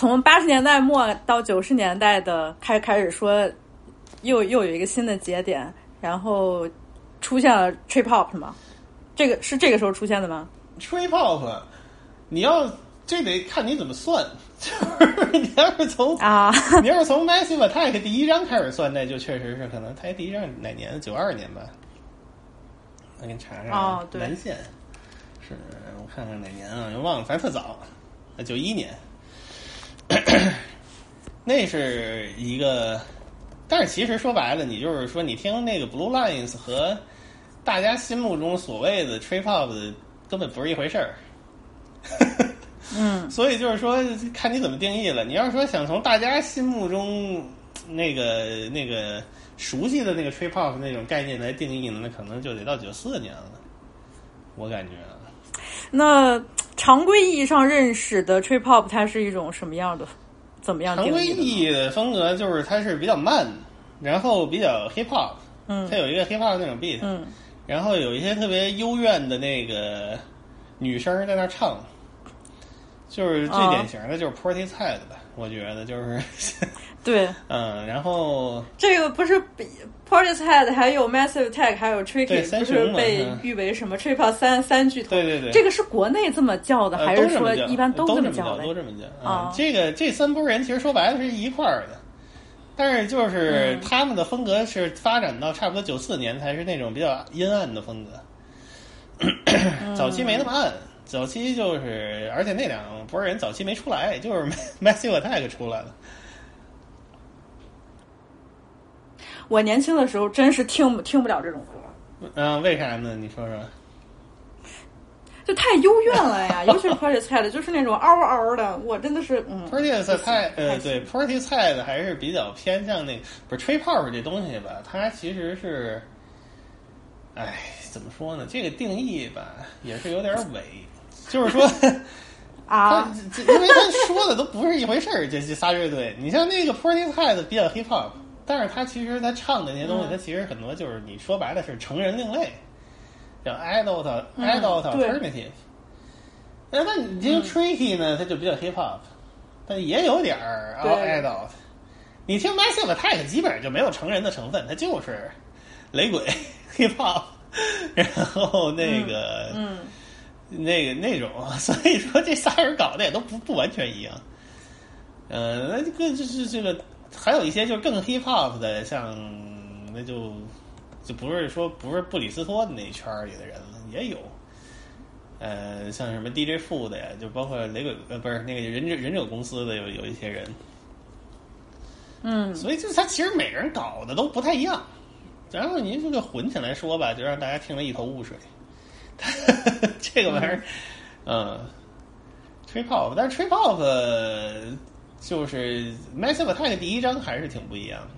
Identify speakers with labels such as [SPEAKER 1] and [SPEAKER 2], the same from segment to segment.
[SPEAKER 1] 从八十年代末到九十年代的开开始说，又又有一个新的节点，然后出现了 trip hop 吗？这个是这个时候出现的吗
[SPEAKER 2] ？trip hop，你要这得看你怎么算，就是你要是从
[SPEAKER 1] 啊，
[SPEAKER 2] 你要是从 Massive Attack 第一章开始算，那就确实是可能它第一章哪年？九二年吧。我给你查查。
[SPEAKER 1] 哦对
[SPEAKER 2] 南线是我看看哪年啊？又忘了，反正特早，九一年。那是一个，但是其实说白了，你就是说你听那个 Blue Lines 和大家心目中所谓的 trip hop 的根本不是一回事儿。
[SPEAKER 1] 嗯，
[SPEAKER 2] 所以就是说，看你怎么定义了。你要是说想从大家心目中那个那个熟悉的那个 trip hop 那种概念来定义呢，那可能就得到九四年了。我感觉啊，
[SPEAKER 1] 那常规意义上认识的 trip hop 它是一种什么样的？怎么样
[SPEAKER 2] 常规？意义的风格就是它是比较慢，然后比较 hip hop，
[SPEAKER 1] 嗯
[SPEAKER 2] 它有一个 hip hop 那种 beat，、
[SPEAKER 1] 嗯
[SPEAKER 2] 然后有一些特别幽怨的那个女生在那唱，就是最
[SPEAKER 1] 哦
[SPEAKER 2] 典型的就是 Porty 菜的吧，我觉得就是，
[SPEAKER 1] 对，
[SPEAKER 2] 嗯，然后
[SPEAKER 1] 这个不是比 Portishead 还有 Massive Attack 还有 Tricky 不是被
[SPEAKER 2] 嗯
[SPEAKER 1] 誉为什么 trip 三三巨头？
[SPEAKER 2] 对对对，
[SPEAKER 1] 这个是国内这么叫的，
[SPEAKER 2] 呃
[SPEAKER 1] 还是说一般都这
[SPEAKER 2] 都么
[SPEAKER 1] 叫的？
[SPEAKER 2] 都这么叫
[SPEAKER 1] 啊
[SPEAKER 2] 嗯这个这三拨人其实说白了是一块儿的，但是就是
[SPEAKER 1] 嗯
[SPEAKER 2] 他们的风格是发展到差不多九四年才是那种比较阴暗的风格，
[SPEAKER 1] 嗯
[SPEAKER 2] 早期没那么暗。早期就是，而且那两拨人早期没出来，就是 Massive Attack 出来了。
[SPEAKER 1] 我年轻的时候真是听不听不了这种歌，
[SPEAKER 2] 嗯、为啥呢？你说说。
[SPEAKER 1] 就太幽怨了呀，尤其是 Portishead，就是那种嗷嗷的，我真的是嗯。
[SPEAKER 2] Porty
[SPEAKER 1] 不
[SPEAKER 2] 菜呃对 party 菜的还是比较偏向那个不是 trip hop 这东西吧，它其实是，哎，怎么说呢？这个定义吧也是有点伪，就是说，
[SPEAKER 1] 啊，
[SPEAKER 2] 这因为他说的都不是一回事儿。这这仨乐队，你像那个 party 菜的比较 hip hop，但是他其实他唱的那些东西，
[SPEAKER 1] 嗯。
[SPEAKER 2] 他其实很多就是你说白了是成人另类，叫 adult
[SPEAKER 1] 嗯
[SPEAKER 2] adult
[SPEAKER 1] 对。
[SPEAKER 2] alternative。那那你听 Tricky 呢，他就比较 hip hop，但也有点儿
[SPEAKER 1] 对。
[SPEAKER 2] adult。你听 Massive Attack 基本上就没有成人的成分，它就是雷鬼 hip hop，然后那个、
[SPEAKER 1] 嗯，
[SPEAKER 2] 那个那种，所以说这仨人搞的也都不不完全一样。呃，那这个就是这个，还有一些就是更 hip hop 的，像那就就不是说不是布里斯托的那一圈儿里的人了，也有。呃，像什么 DJ 富的呀，就包括雷鬼呃，不是那个忍者忍者公司的有有一些人，
[SPEAKER 1] 嗯，
[SPEAKER 2] 所以就是他其实每个人搞的都不太一样，然后您这个混起来说吧，就让大家听了一头雾水。这个玩意儿，嗯，trip hop，但是 trip hop 呃就是 Massive Attack 第一张还是挺不一样的。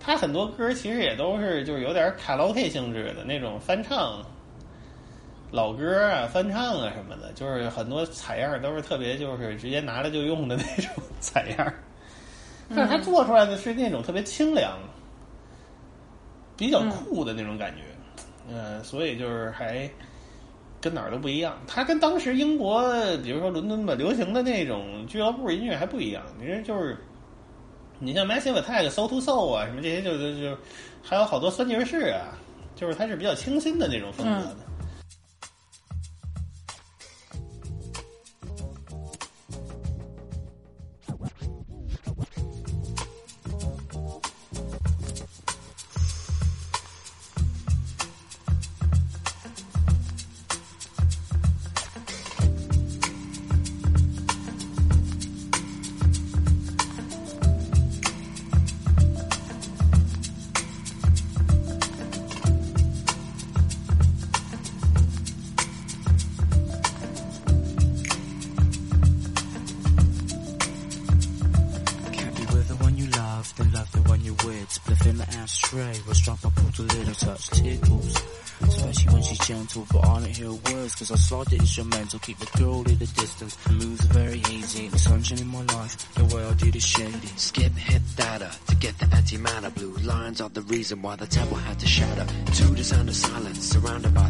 [SPEAKER 2] 他很多歌其实也都是就是有点卡拉 OK 性质的那种翻唱，老歌啊、翻唱啊什么的，就是很多采样都是特别就是直接拿来就用的那种采样。但是他做出来的是那种特别清凉、比较酷的那种感觉，嗯、所以就是还跟哪儿都不一样。它跟当时英国，比如说伦敦吧，流行的那种俱乐部音乐还不一样。你这就是，你像 Massive Attack、Soul to Soul 啊，什么这些就就就还有好多酸爵士啊，就是它是比较清新的那种风格的。
[SPEAKER 3] The instrumental, keep the girl at a distance. The are very hazy, the sunshine in my life, the world I did is shady.
[SPEAKER 4] Skip hit data to get the antimatter. Blue lines are the reason why the temple had to shatter. Sound of silence, surrounded by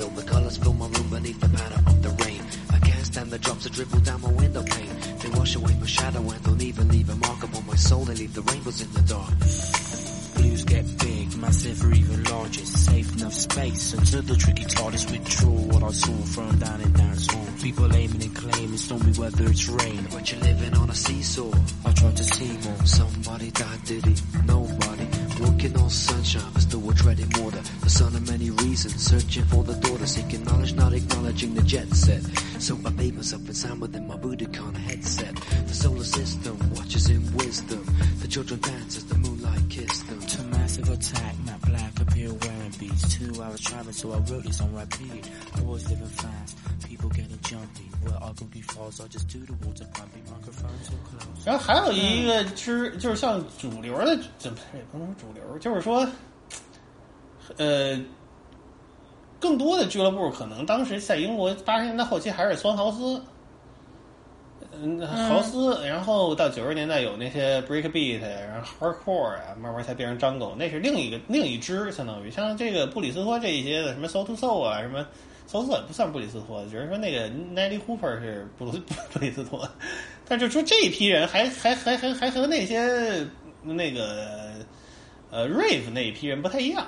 [SPEAKER 4] and pink. I feel the colors fill my room beneath the patter of the rain. I can't stand the drops that dribble down my window pane. They wash away my shadow and don't even leave a mark upon my soul. They leave the rainbows in the dark.
[SPEAKER 3] Blues get big, massive or even larger. Safe enough space until the tricky TARDIS withdraw what I saw from down in dance hall. People aiming and claiming stormy weather, it's rain.
[SPEAKER 4] But you're living on a seesaw.
[SPEAKER 3] I tried to see more.
[SPEAKER 4] Somebody died, did he? Nobody. Walking on sunshine, but still we're treading water. The son of many reasons, searching for the daughter, seeking knowledge, not acknowledging the jet set. So I bathe myself in sound within my Budokan headset. The solar system watches in wisdom. The children dance as the moonlight kiss them.
[SPEAKER 3] To massive attack, appear wearing beats. Two hours traveling, so I wrote this on repeat. Boys living fast, people getting jumpy. Well, I could be false, I just do the water pumping. Microphone to close.
[SPEAKER 2] 然后还有一个之，就是像主流的，怎么也不能说主流，就是说，呃，更多的俱乐部可能当时在英国八十年代后期还是酸豪斯，嗯，豪斯，然后到九十年代有那些 breakbeat，然后 hardcore 啊，慢慢才变成张狗，那是另一个另一支，相当于。像这个布里斯托这一些的什么 soul to soul 啊，什么 soul to soul 也不算布里斯托，只是说那个 Nelly Hooper 是布鲁 布里斯托，但就说这一批人还还还还还和那些那个呃 rave 那一批人不太一样，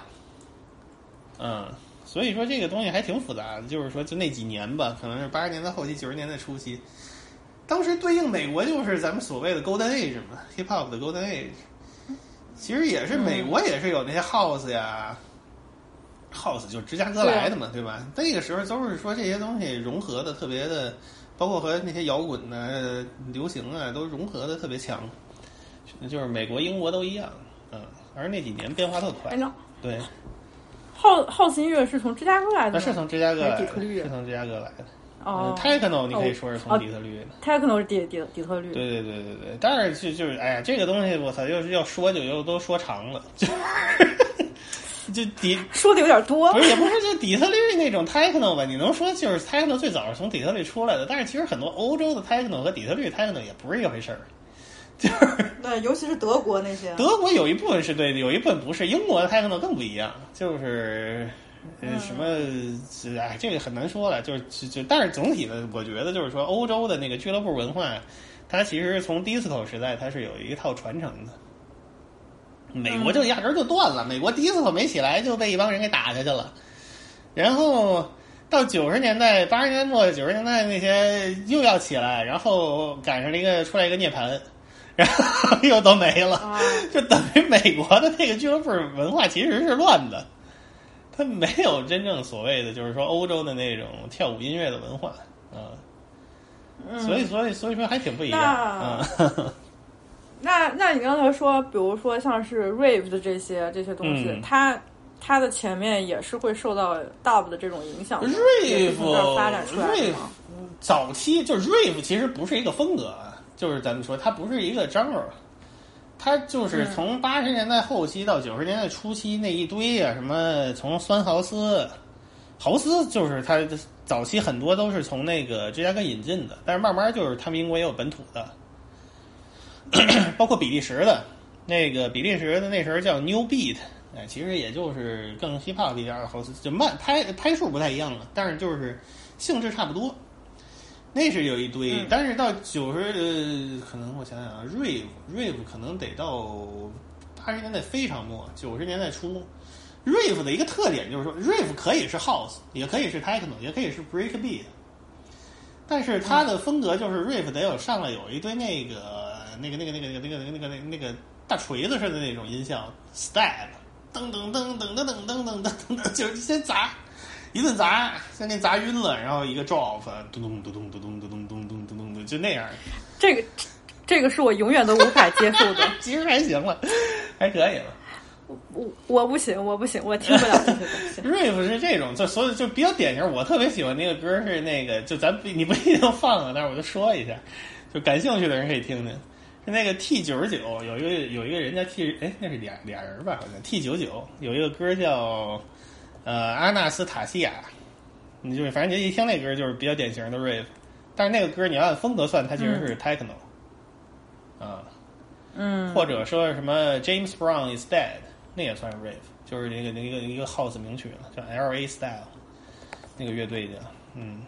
[SPEAKER 2] 嗯。所以说这个东西还挺复杂的，就是说就那几年吧，可能是八十年代后期、九十年代初期，当时对应美国就是咱们所谓的 Golden Age 嘛，Hip Hop 的 Golden Age，其实也是美国也是有那些 House 呀、House 就是芝加哥来的嘛，对。吧？那个时候都是说这些东西融合的特别的，包括和那些摇滚呢、流行啊都融合的特别强，就是美国、英国都一样，嗯，而那几年变化特快。对
[SPEAKER 1] ，House House 音乐是从芝加哥来的
[SPEAKER 2] 是从芝加哥
[SPEAKER 1] 是
[SPEAKER 2] 从芝加哥来的。
[SPEAKER 1] 哦
[SPEAKER 2] 呃，Techno 你可以
[SPEAKER 1] 哦
[SPEAKER 2] 说是从
[SPEAKER 1] 哦
[SPEAKER 2] 底特律的。
[SPEAKER 1] Techno 是底底底特律，
[SPEAKER 2] 对对对对对，但是就就是哎呀，这个东西我操，要是要说就又都说长了，就 就底
[SPEAKER 1] 说的有点多
[SPEAKER 2] 不。是也不是就底特律那种 techno 吧？你能说就是 techno 最早是从底特律出来的，但是其实很多欧洲的 techno 和底特律 techno 也不是一回事儿，就是
[SPEAKER 1] 对，尤其是德国那些。
[SPEAKER 2] 德国有一部分是对的，有一部分不是，英国的 techno 更不一样，就是。呃，什么？哎，这个很难说了。就是就就，但是总体的，我觉得就是说，欧洲的那个俱乐部文化，它其实从 disco 时代，它是有一套传承的。美国就压根儿就断了，美国第一次没起来就被一帮人给打下去了，然后到九十年代、八十年代末、九十年代那些又要起来，然后赶上了一个出来一个涅槃，然后 又都没了，
[SPEAKER 1] 啊
[SPEAKER 2] 就等于美国的那个俱乐部文化其实是乱的，它 没有真正所谓的就是说欧洲的那种跳舞音乐的文化啊。所以，所以，所以说还挺不一样。
[SPEAKER 1] 那
[SPEAKER 2] 嗯，
[SPEAKER 1] 那那你刚才说，比如说像是 rave 的这些这些东西，
[SPEAKER 2] 嗯
[SPEAKER 1] 它它的前面也是会受到 dub 的这种影响，rave 发展出来吗？
[SPEAKER 2] 早期就是 rave，其实不是一个风格，啊，就是咱们说它不是一个 genre，它就是从八十年代后期到九十年代初期那一堆啊，什么从酸豪斯，豪斯就是他早期很多都是从那个芝加哥引进的，但是慢慢就是他们英国也有本土的，包括比利时的，那个比利时的那时候叫 New Beat，哎，其实也就是更 hip hop 一点儿的 house，就慢拍拍数不太一样了，但是就是性质差不多。那是有一堆，
[SPEAKER 1] 嗯
[SPEAKER 2] 但是到九十、呃，可能我想想啊，rave rave 可能得到八十年代非常末，九十年代初。rave 的一个特点就是说，rave 可以是 house，也可以是 techno，也可以是 breakbeat，但是它的风格就是 rave 得有上来有一堆那个那个那个那个那个那个那个那个那个大锤子似的那种音效，stab，噔噔噔噔噔噔噔噔噔噔，就是先砸。一顿砸，先给砸晕了，然后一个 drop，咚咚咚咚咚咚咚咚咚咚咚咚，就那样。
[SPEAKER 1] 这个这个是我永远都无法接受的，
[SPEAKER 2] 其实还行了，还可以了。
[SPEAKER 1] 我我不行，我不行，我听不了这些东西。
[SPEAKER 2] rave 是这种，就所以就比较典型。我特别喜欢那个歌是那个，就咱不你不一定放啊，但是我就说一下，就感兴趣的人可以听听。是那个 T 九十九有一个有一个人叫 T，哎，那是俩俩人吧？好像 T 九九有一个歌叫呃阿纳斯塔西亚，你就是反正你一听那歌就是比较典型的 rave，但是那个歌你要按风格算，它其实是 techno，、啊，
[SPEAKER 1] 嗯，
[SPEAKER 2] 或者说什么 James Brown is dead，那也算是 rave，就是那个那个一个 house 名曲了，叫 L A Style，那个乐队的，嗯。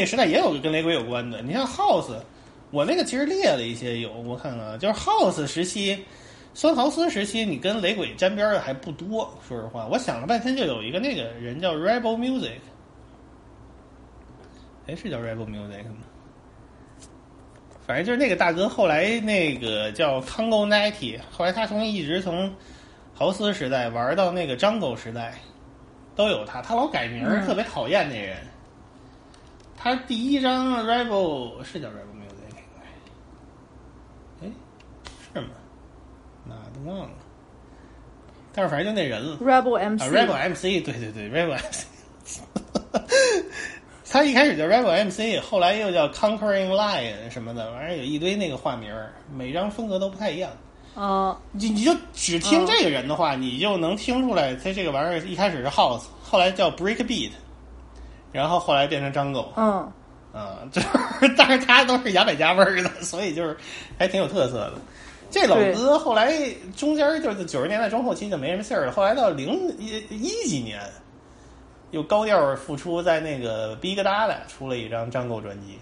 [SPEAKER 2] 就是 rave 这个时代也有跟雷鬼有关的。你像 house，我那个其实列了一些有，我看看啊，就是 house 时期、酸豪斯时期，你跟雷鬼沾边的还不多。说实话，我想了半天，就有一个那个人叫 Rebel Music，哎，是叫 Rebel Music 吗？反正就是那个大哥，后来那个叫 Congo Nighty，后来他从一直从豪斯时代玩到那个 Jungle 时代，都有他。他老改名特别讨厌那人。他第一张 Rebel 是叫 Rebel Music，哎，是吗？妈的忘了。但是反正就那人了。
[SPEAKER 1] Rebel
[SPEAKER 2] 啊 MC，，Rebel MC，对对对，Rebel MC，他一开始叫 Rebel MC，后来又叫 Conquering Lion 什么的，反正有一堆那个化名儿，每张风格都不太一样。
[SPEAKER 1] 嗯
[SPEAKER 5] 你你就只听这个人的话，你就能听出来，他这个玩意儿一开始是 house，后来叫 break beat，然后后来变成 jungle，
[SPEAKER 1] 嗯
[SPEAKER 5] 啊，就是，但是他都是牙买加味儿的，所以就是还挺有特色的。这老哥后来中间就是九十年代中后期就没什么信儿了，后来到零一一几年又高调复出，在那个 Big Dada 出了一张 Jungle 专辑，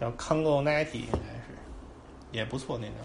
[SPEAKER 5] 叫 Congo Natty，应该是也不错那张。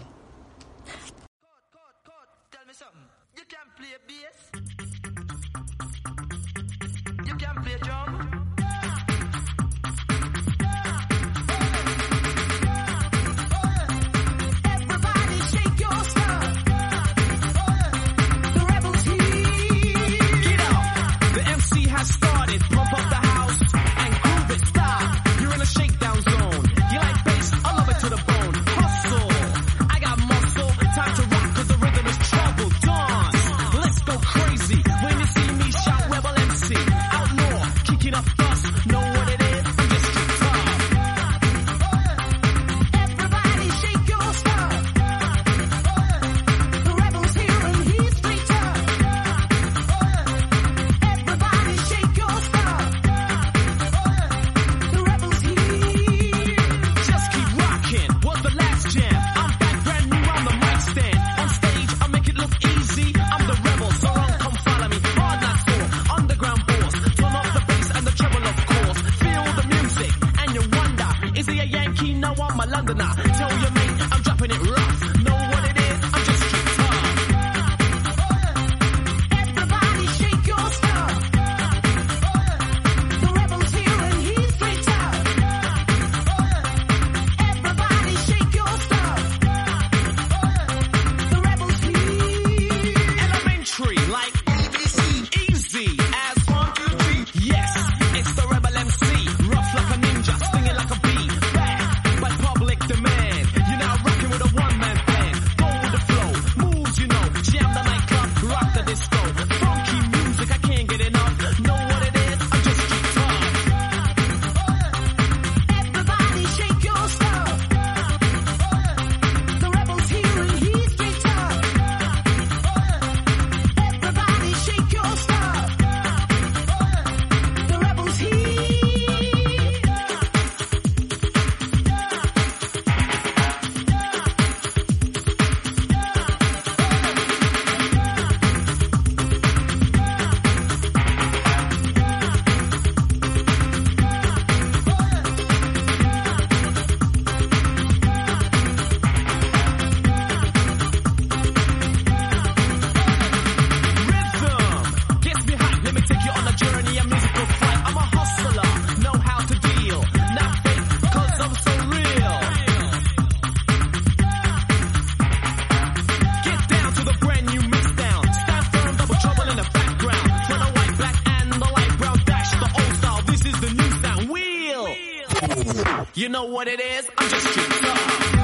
[SPEAKER 6] Know what it is? I'm just too tough.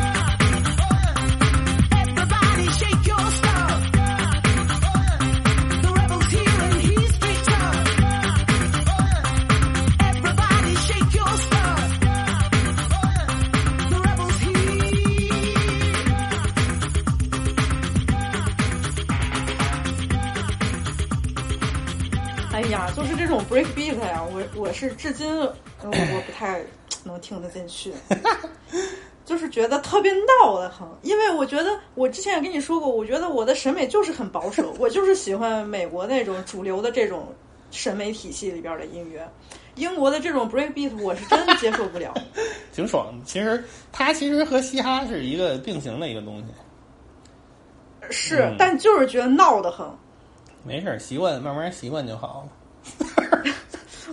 [SPEAKER 7] Everybody shake your stuff. The rebels here and he's straight tough. Everybody shake your stuff. The rebels here.
[SPEAKER 1] 哎呀，就是这种 break beat 呀，我我是至今我我不太能听得进去，就是觉得特别闹得很。因为我觉得我之前也跟你说过，我觉得我的审美就是很保守，我就是喜欢美国那种主流的这种审美体系里边的音乐。英国的这种 break beat 我是真接受不了。
[SPEAKER 5] 挺爽的。其实它其实和嘻哈是一个并行的一个东西，
[SPEAKER 1] 是
[SPEAKER 5] 嗯，
[SPEAKER 1] 但就是觉得闹得很。
[SPEAKER 5] 没事，习惯慢慢习惯就好了。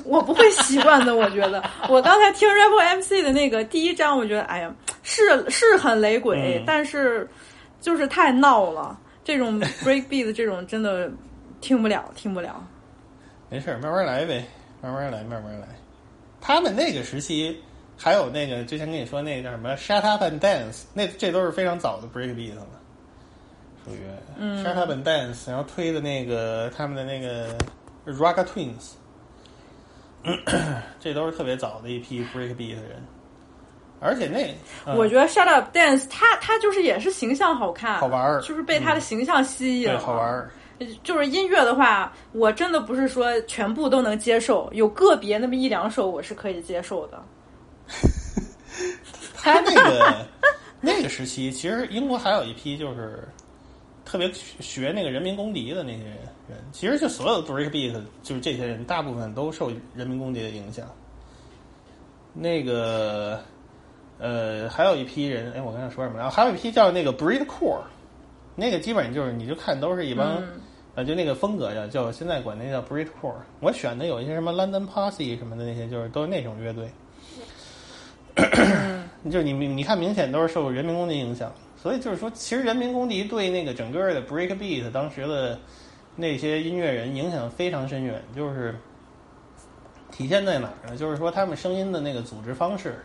[SPEAKER 1] 我不会习惯的，我觉得。我刚才听 Rebel MC 的那个第一章，我觉得，哎呀，是是很雷鬼，
[SPEAKER 5] 嗯
[SPEAKER 1] 但是就是太闹了。这种 break beat 这种真的听不了，听不了。
[SPEAKER 5] 没事儿，慢慢来呗，慢慢来，慢慢来。他们那个时期还有那个之前跟你说那个叫什么 “Shut Up and Dance”，那这都是非常早的 break beat 了，属于、Shut Up and Dance，然后推的那个他们的那个 Raga Twins，这都是特别早的一批 break beat 的人。
[SPEAKER 2] 而且那、嗯
[SPEAKER 1] 我觉得 Shut Up Dance，他他就是也是形象好看，
[SPEAKER 2] 好玩儿
[SPEAKER 1] 就是被他的形象吸引
[SPEAKER 2] 好玩儿。
[SPEAKER 1] 就是音乐的话，我真的不是说全部都能接受，有个别那么一两首我是可以接受的。
[SPEAKER 2] 他那个 那个时期，其实英国还有一批就是特别学那个人民公敌的那些人，其实就所有的 breakbeat，就是这些人大部分都受人民公敌的影响。那个呃，还有一批人，哎，我刚才说什么了？还有一批叫那个 bread core，那个基本上就是你就看都是一帮。
[SPEAKER 1] 嗯
[SPEAKER 2] 呃，就那个风格叫叫现在管那叫 bread core。我选的有一些什么 London Posse 什么的那些，就是都是那种乐队。就是你你看，明显都是受人民公敌影响，所以就是说，其实人民公敌对那个整个的 breakbeat 当时的那些音乐人影响非常深远，就是体现在哪儿呢？就是说他们声音的那个组织方式，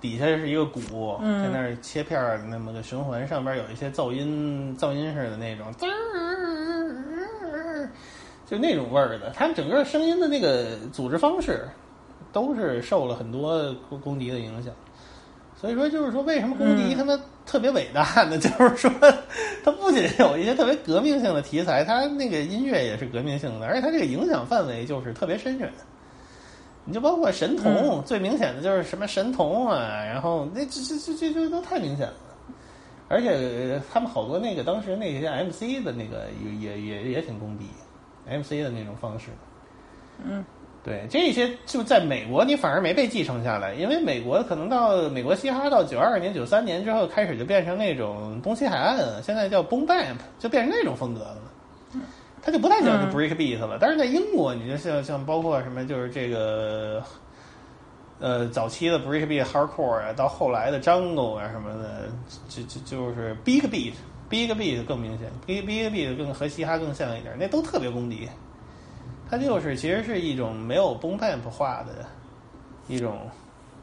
[SPEAKER 2] 底下是一个鼓，在那儿切片儿，那么个循环，上边有一些噪音噪音似的那种，就那种味儿的，他们整个声音的那个组织方式。都是受了很多公敌的影响，所以说就是说，为什么公敌他们特别伟大呢？就是说，他不仅有一些特别革命性的题材，他那个音乐也是革命性的，而且他这个影响范围就是特别深远。你就包括神童，最明显的就是什么神童啊，然后那这这这这这都太明显了。而且他们好多那个当时那些 MC 的那个也也也也挺公敌，MC 的那种方式。
[SPEAKER 1] 嗯。
[SPEAKER 2] 对，这些就在美国，你反而没被继承下来，因为美国可能到美国嘻哈到九二年、九三年之后，开始就变成那种东西海岸，现在叫 boom bap，就变成那种风格了。它就不太讲究 break beat 了。但是在英国，你就像像包括什么，就是这个呃早期的 break beat hardcore 啊，到后来的 jungle 啊什么的，就就就是 big beat，big beat 更明显，big big beat 更和嘻哈更像一点，那都特别公敌。它就是其实是一种没有 boom bap 化的一种，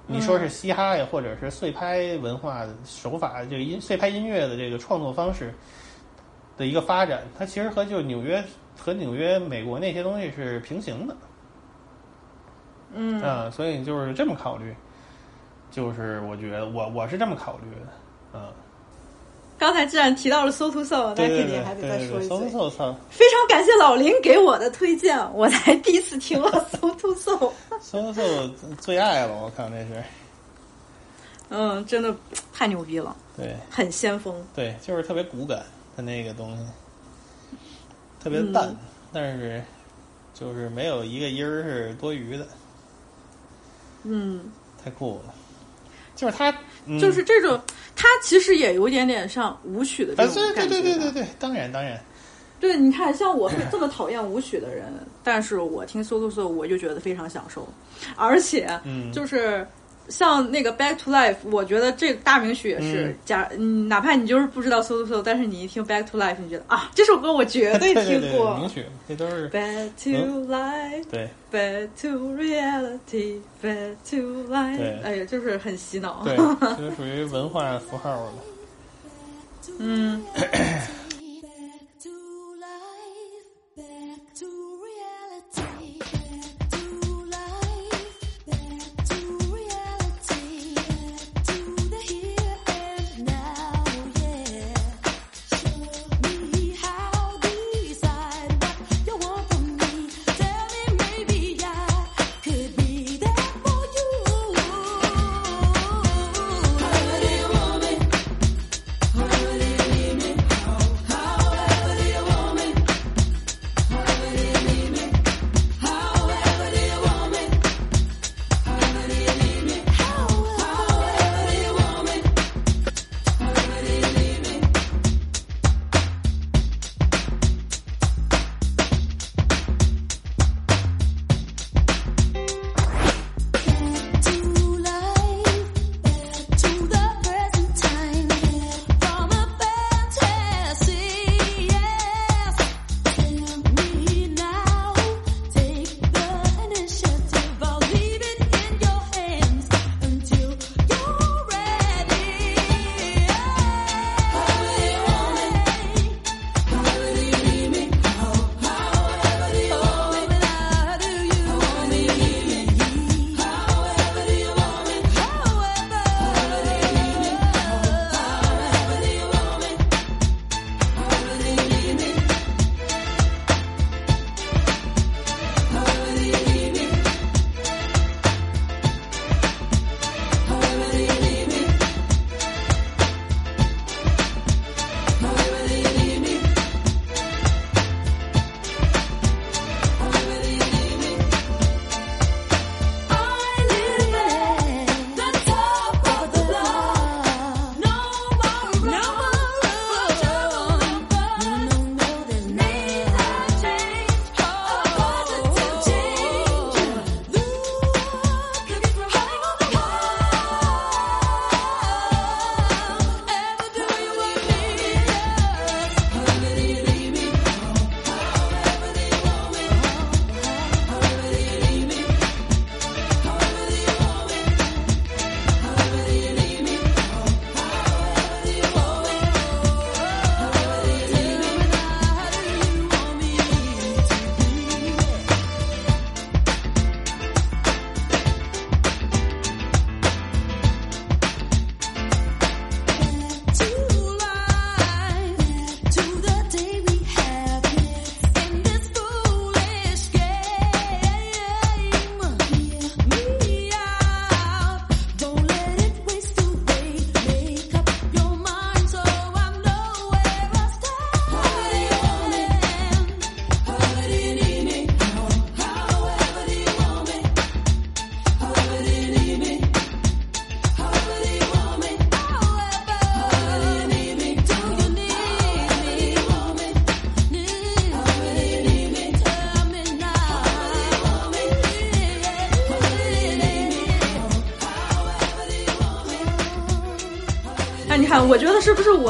[SPEAKER 2] 你说是嘻哈呀，或者是碎拍文化的手法，这个音碎拍音乐的这个创作方式的一个发展，它其实和就纽约和纽约美国那些东西是平行的。
[SPEAKER 1] 嗯
[SPEAKER 2] 啊，所以就是这么考虑，就是我觉得我我是这么考虑的，啊，
[SPEAKER 1] 刚才既然提到了 So to So，那肯定还得再说一嘴。
[SPEAKER 2] 搜搜搜
[SPEAKER 1] 非常感谢老林给我的推荐，我才第一次听了 So to So。
[SPEAKER 2] So to So 最爱了，我靠那是，
[SPEAKER 1] 嗯，真的太牛逼了，
[SPEAKER 2] 对
[SPEAKER 1] 很先锋。
[SPEAKER 2] 对，就是特别骨感的那个东西，特别淡，
[SPEAKER 1] 嗯
[SPEAKER 2] 但是就是没有一个音儿是多余的，
[SPEAKER 1] 嗯，
[SPEAKER 2] 太酷了。就是它，嗯、
[SPEAKER 1] 就是这种，它其实也有点点像舞曲的这
[SPEAKER 2] 啊，
[SPEAKER 1] 种感觉啊。
[SPEAKER 2] 对对对对对，当然当然，
[SPEAKER 1] 对，你看，像我是这么讨厌舞曲的人，但是我听 So to So 我就觉得非常享受，而且
[SPEAKER 2] 嗯。
[SPEAKER 1] 就是像那个 Back to Life，我觉得这个大名曲也是
[SPEAKER 2] 嗯，
[SPEAKER 1] 假，嗯，哪怕你就是不知道 So So，但是你一听 Back to Life，你觉得啊，这首歌我绝
[SPEAKER 2] 对 对
[SPEAKER 1] 听
[SPEAKER 2] 对
[SPEAKER 1] 过。
[SPEAKER 2] 名曲，这都是
[SPEAKER 1] Back to life,
[SPEAKER 2] 对
[SPEAKER 1] back to reality, back to life。
[SPEAKER 2] 对
[SPEAKER 1] 哎呀，就是很洗脑。
[SPEAKER 2] 对，这属于文化符号了。
[SPEAKER 1] 嗯，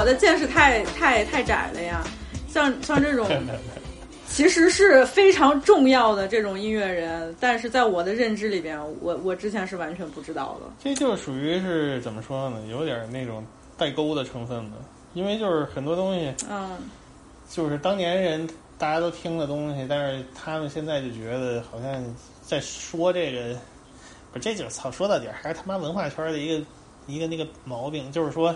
[SPEAKER 1] 我的见识太太太窄了呀？像像这种 其实是非常重要的这种音乐人，但是在我的认知里边，我我之前是完全不知道的。
[SPEAKER 2] 这就属于是怎么说呢？有点那种代沟的成分的，因为就是很多东西，
[SPEAKER 1] 嗯
[SPEAKER 2] 就是当年人大家都听的东西，但是他们现在就觉得好像在说这个，不，这就是操，说到底儿还是他妈文化圈的一个一个那个毛病，就是说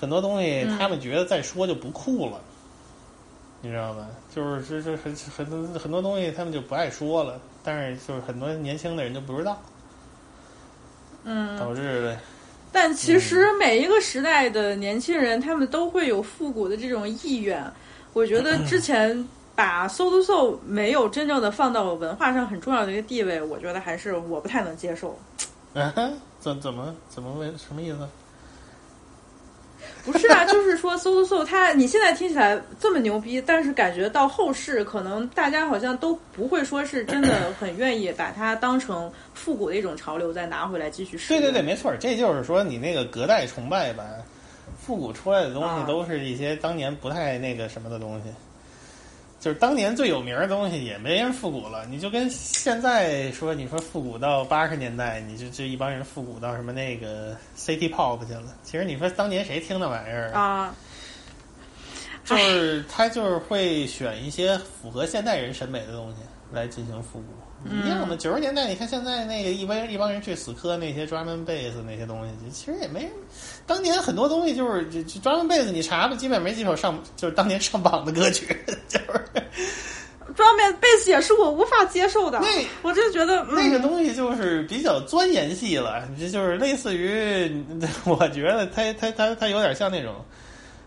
[SPEAKER 2] 很多东西
[SPEAKER 1] 嗯
[SPEAKER 2] 他们觉得再说就不酷了。你知道吗？就是这这很很多很多东西他们就不爱说了，但是就是很多年轻的人就不知道，
[SPEAKER 1] 嗯，
[SPEAKER 2] 导致的
[SPEAKER 1] 但其实每一个时代的年轻人，他们都会有复古的这种意愿。我觉得 之前把 soul to soul 没有真正的放到文化上很重要的一个地位，我觉得还是我不太能接受。
[SPEAKER 2] 啊，怎怎么怎么为什么意思？
[SPEAKER 1] 不是啊，就是说 soul to soul 它你现在听起来这么牛逼，但是感觉到后世可能大家好像都不会说是真的 很愿意把它当成复古的一种潮流再拿回来继续使用。
[SPEAKER 2] 对对对，没错儿，这就是说你那个隔代崇拜吧，复古出来的东西
[SPEAKER 1] 啊
[SPEAKER 2] 都是一些当年不太那个什么的东西，就是当年最有名的东西也没人复古了。你就跟现在说，你说复古到八十年代，你就就一帮人复古到什么那个 City Pop 去了。其实你说当年谁听那玩意儿？
[SPEAKER 1] 啊，
[SPEAKER 2] 就是他就是会选一些符合现代人审美的东西来进行复古。一样的，九十年代，你看现在那个一帮一帮人去死磕那些 drum and bass 那些东西，其实也没人。当年很多东西就是就就装上被子你查吧，基本没几首上就是当年上榜的歌曲，就是
[SPEAKER 1] 装面贝斯也是我无法接受的
[SPEAKER 2] 那。
[SPEAKER 1] 我真觉得、嗯、
[SPEAKER 2] 那个东西就是比较钻研系了，这就是类似于，我觉得它它它它有点像那种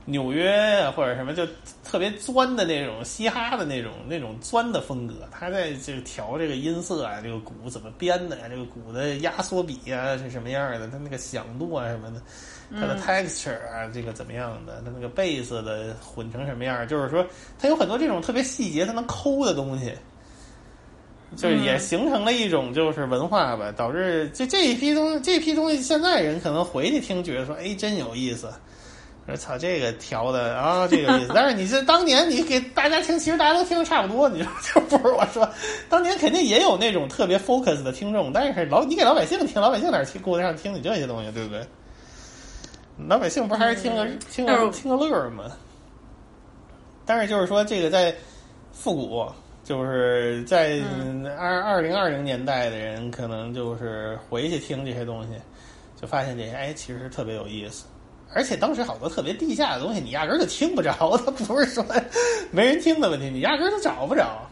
[SPEAKER 2] 纽约啊或者什么，就特别钻的那种嘻哈的那种那种钻的风格。他在这个调这个音色啊，这个鼓怎么编的呀、这个鼓的压缩比啊是什么样的，它那个响度啊什么的，它的 texture 啊这个怎么样的，它那个贝斯的混成什么样，就是说它有很多这种特别细节，它能抠的东西。就是也形成了一种就是文化吧，导致这这一批东这批东西，现在人可能回去听，觉得说，哎，真有意思。说操，这个调的啊，这个意思。但是你这当年你给大家听，其实大家都听的差不多。你说就不是我说，当年肯定也有那种特别 focus 的听众，但是老你给老百姓听，老百姓哪听顾得上听你这些东西，对不对？老百姓不还是听个、听个听个乐儿吗？但是就是说，这个在复古，就是在二二零二零年代的人，可能就是回去听这些东西，就发现这些哎，其实特别有意思。而且当时好多特别地下的东西，你压根儿就听不着，它不是说没人听的问题，你压根儿就找不着。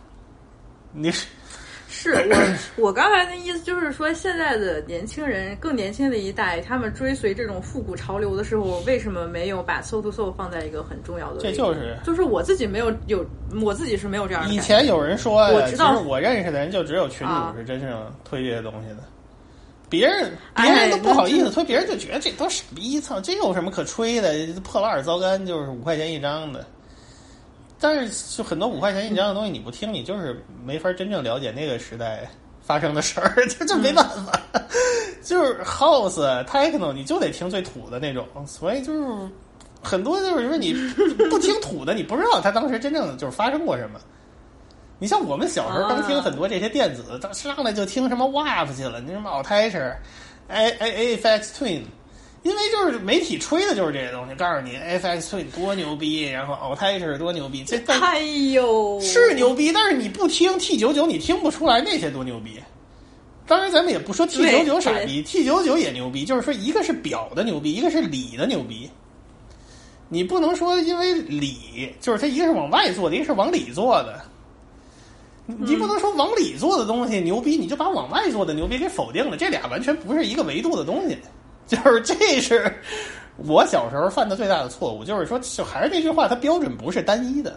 [SPEAKER 2] 你是
[SPEAKER 1] 是我我刚才的意思就是说，现在的年轻人更年轻的一代，他们追随这种复古潮流的时候，为什么没有把 soul to soul 放在一个很重要的？
[SPEAKER 2] 这就是
[SPEAKER 1] 就是我自己没有有我自己是没有这样的。
[SPEAKER 2] 以前有人说
[SPEAKER 1] 我知道
[SPEAKER 2] 我认识的人就只有群
[SPEAKER 1] 啊
[SPEAKER 2] 主是真正推这些东西的，别人别
[SPEAKER 1] 哎
[SPEAKER 2] 人都不好意
[SPEAKER 1] 那
[SPEAKER 2] 思推，别人就觉得这都傻逼，操，这有什么可吹的？破烂儿糟干就是五块钱一张的。但是就很多五块钱一张的东西，你不听，你就是没法真正了解那个时代发生的事儿，这这没办法。就是 house techno，你就得听最土的那种，所以就是很多就是说你不听土的，你不知道他当时真正就是发生过什么。你像我们小时候刚听很多这些电子，当上来就听什么 WAP 去了，你什么 Altair、A A FX Twin，因为就是媒体吹的就是这些东西，告诉你 FX Twin 多牛逼，然后 Altair 多牛逼，这但
[SPEAKER 1] 哎呦，
[SPEAKER 2] 是牛逼，但是你不听 T 九九，你听不出来那些多牛逼。当然，咱们也不说 T 九九傻逼，T 九九也牛逼，就是说一个是表的牛逼，一个是里的牛逼。你不能说因为里就是它一个是往外做的，一个是往里做的。你不能说往里做的东西牛逼，你就把往外做的牛逼给否定了，这俩完全不是一个维度的东西。就是这是我小时候犯的最大的错误，就是说，就还是那句话，它标准不是单一的。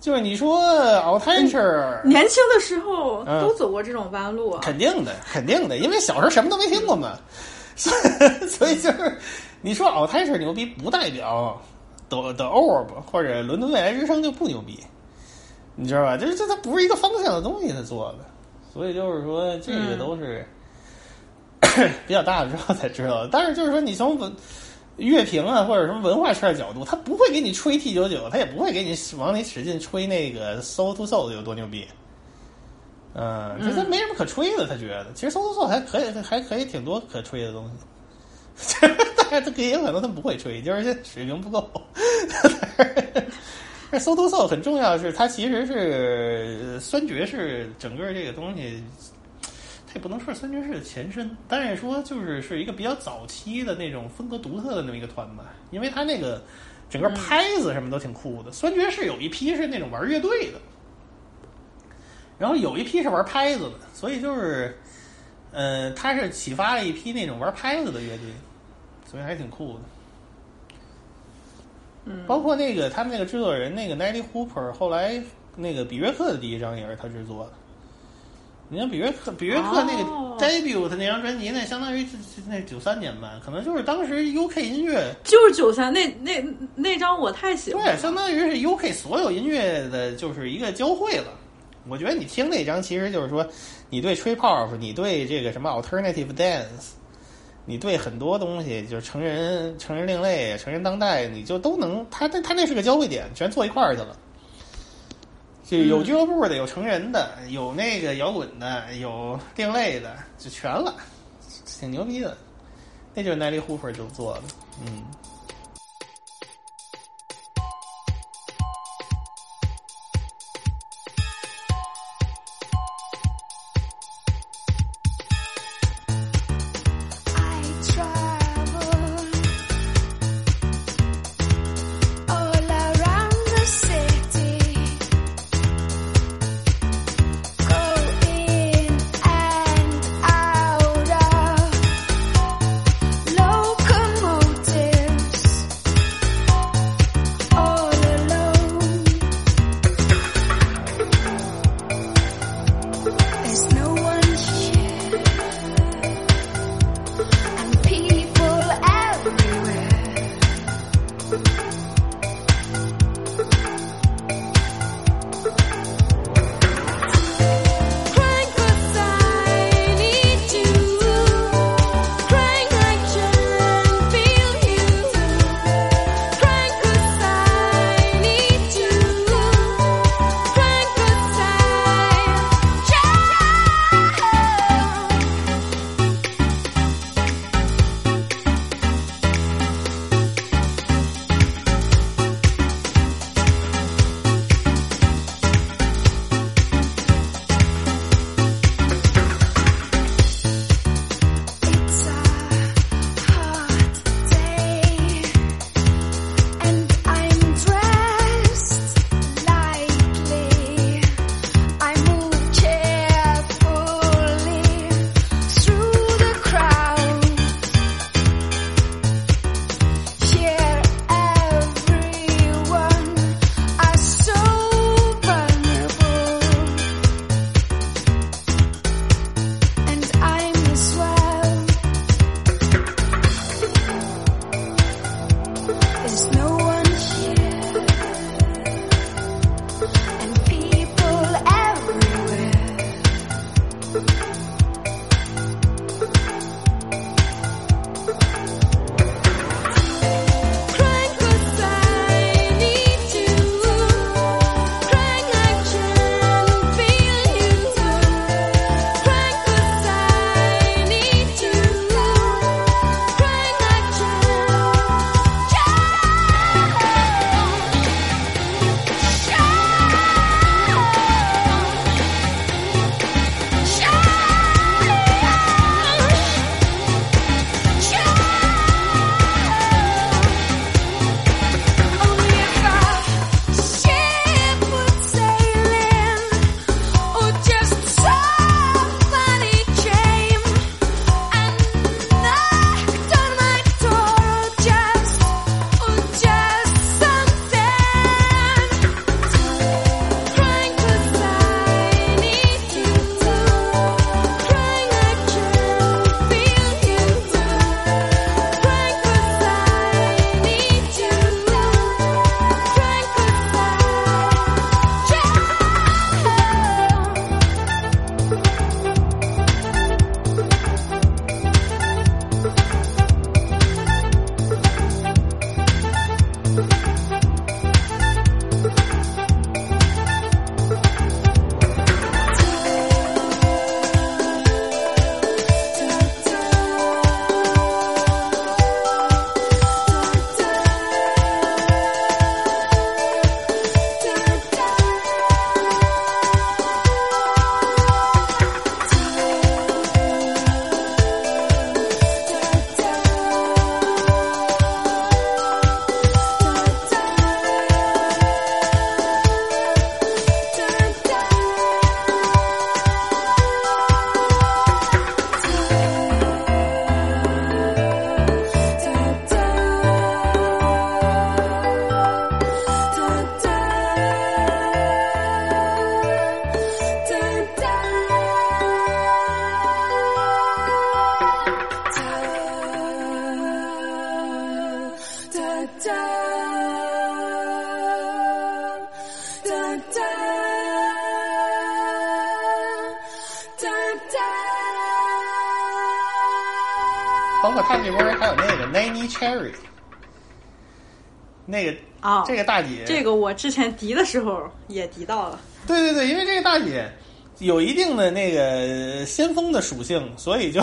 [SPEAKER 2] 就是你说 Altair，、
[SPEAKER 1] 年轻的时候
[SPEAKER 2] 嗯
[SPEAKER 1] 都走过这种弯路啊。
[SPEAKER 2] 肯定的，肯定的，因为小时候什么都没听过嘛，所以所以就是你说 Altair 牛逼，不代表 the the Orb 或者伦敦未来之声就不牛逼，你知道吧？这这它不是一个方向的东西，它做的，所以就是说这个都是、比较大了之后才知道的。但是就是说，你从文乐评啊或者什么文化圈角度，他不会给你吹 T 九九，他也不会给你往里使劲吹那个 Soul to Soul 有多牛逼。嗯，这他没什么可吹的，他觉得其实 Soul to Soul 还可以，还可以挺多可吹的东西。但是他也有可能他不会吹，就是这水平不够。但 Soul to Soul 很重要的是，它其实是酸爵士整个这个东西，它也不能说是酸爵士的前身，但是说就是是一个比较早期的那种风格独特的那么一个团吧，因为它那个整个拍子什么都挺酷的。酸爵士有一批是那种玩乐队的，然后有一批是玩拍子的，所以就是，呃，它是启发了一批那种玩拍子的乐队，所以还挺酷的。
[SPEAKER 1] 嗯，
[SPEAKER 2] 包括那个他们那个制作人那个 Nelly Hooper，后来那个比约克的第一张也是他制作的。你像比约克，比约克那个
[SPEAKER 1] 哦
[SPEAKER 2] debut 他那张专辑，那相当于那九三年吧，可能就是当时 UK 音乐
[SPEAKER 1] 就是九三那那那张我太喜欢
[SPEAKER 2] 对，相当于是 UK 所有音乐的就是一个交汇了。我觉得你听那张，其实就是说，你对 trip hop，你对这个什么 alternative dance，你对很多东西，就是成人、成人另类、成人当代，你就都能，他他他那是个交汇点，全坐一块儿去了。就有俱乐部的，有成人的，有那个摇滚的，有另类的，就全了，挺牛逼的。那就是奈利·胡珀就做的，嗯。这个大姐，
[SPEAKER 1] 这个我之前敌的时候也敌到了。
[SPEAKER 2] 对对对，因为这个大姐有一定的那个先锋的属性，所以就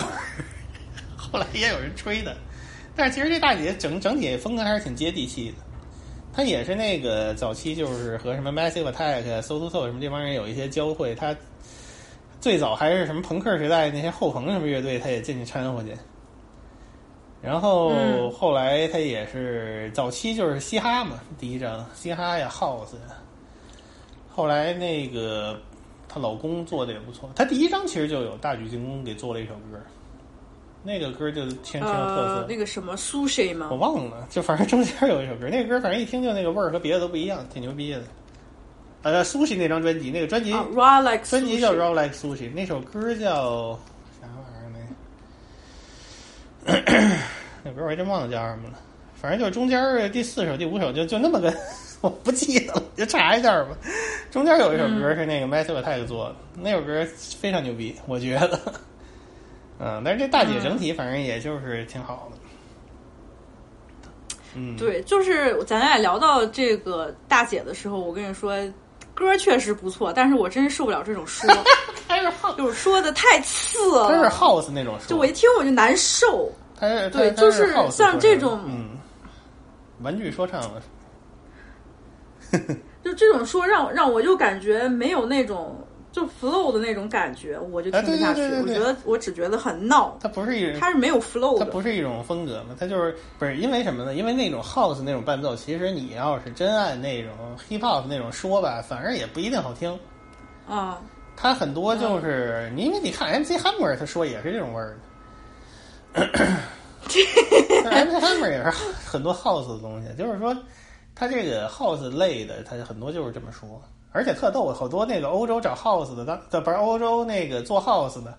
[SPEAKER 2] 后来也有人吹的。但是其实这大姐整整体风格还是挺接地气的。她也是那个早期就是和什么 Massive Attack、Soul to Soul 什么这帮人有一些交汇。她最早还是什么朋克时代那些后朋什么乐队，她也进去掺和去。然后
[SPEAKER 1] 嗯
[SPEAKER 2] 后来他也是早期就是嘻哈嘛，第一张嘻哈呀、House 呀。后来那个她老公做的也不错，她第一张其实就有大举进攻给做了一首歌，那个歌就挺挺有特色
[SPEAKER 1] 呃，。那个什么 sushi 吗
[SPEAKER 2] 我？忘了，就反正中间有一首歌，那个歌反正一听就那个味儿和别的都不一样，挺牛逼的。呃，Sushi 那张专辑，那个专辑、专辑叫 Raw Like Sushi，那首歌叫那？那歌我还真忘了叫什么了。反正就是中间第四首、第五首就就那么个，我不记得了，就查一下吧。中间有一首歌是那个 Massive Attack 做的，那首歌非常牛逼，我觉得。嗯，但是这大姐整体反正也就是挺好的。嗯，
[SPEAKER 1] 对，就是咱俩聊到这个大姐的时候，我跟你说，歌确实不错，但是我真受不了这种说，
[SPEAKER 2] 她是 house，
[SPEAKER 1] 就是说的太刺
[SPEAKER 2] 她是
[SPEAKER 1] 了
[SPEAKER 2] ，house 那种说，
[SPEAKER 1] 就我一听我就难受。
[SPEAKER 2] 他是
[SPEAKER 1] 对就是像这种
[SPEAKER 2] 嗯，玩具说唱了。
[SPEAKER 1] 就这种说让让我就感觉没有那种就 flow 的那种感觉，我就听不下去。
[SPEAKER 2] 啊对对对对对
[SPEAKER 1] 我觉得我只觉得很闹，
[SPEAKER 2] 它不是一
[SPEAKER 1] 它是没有 flow
[SPEAKER 2] 它
[SPEAKER 1] 的。
[SPEAKER 2] 不是一种风格嘛，它就是不是因为什么呢？因为那种 house 那种伴奏，其实你要是真按那种 hip hop 那种说吧，反而也不一定好听。
[SPEAKER 1] 啊，
[SPEAKER 2] 它很多就是，你因为你看 MC Hammer 他说也是这种味儿的，MC Hammer 也是很多 house 的东西，就是说他这个 house 类的，他很多就是这么说，而且特逗，好多那个欧洲找 house 的，当不是欧洲那个做 house 的，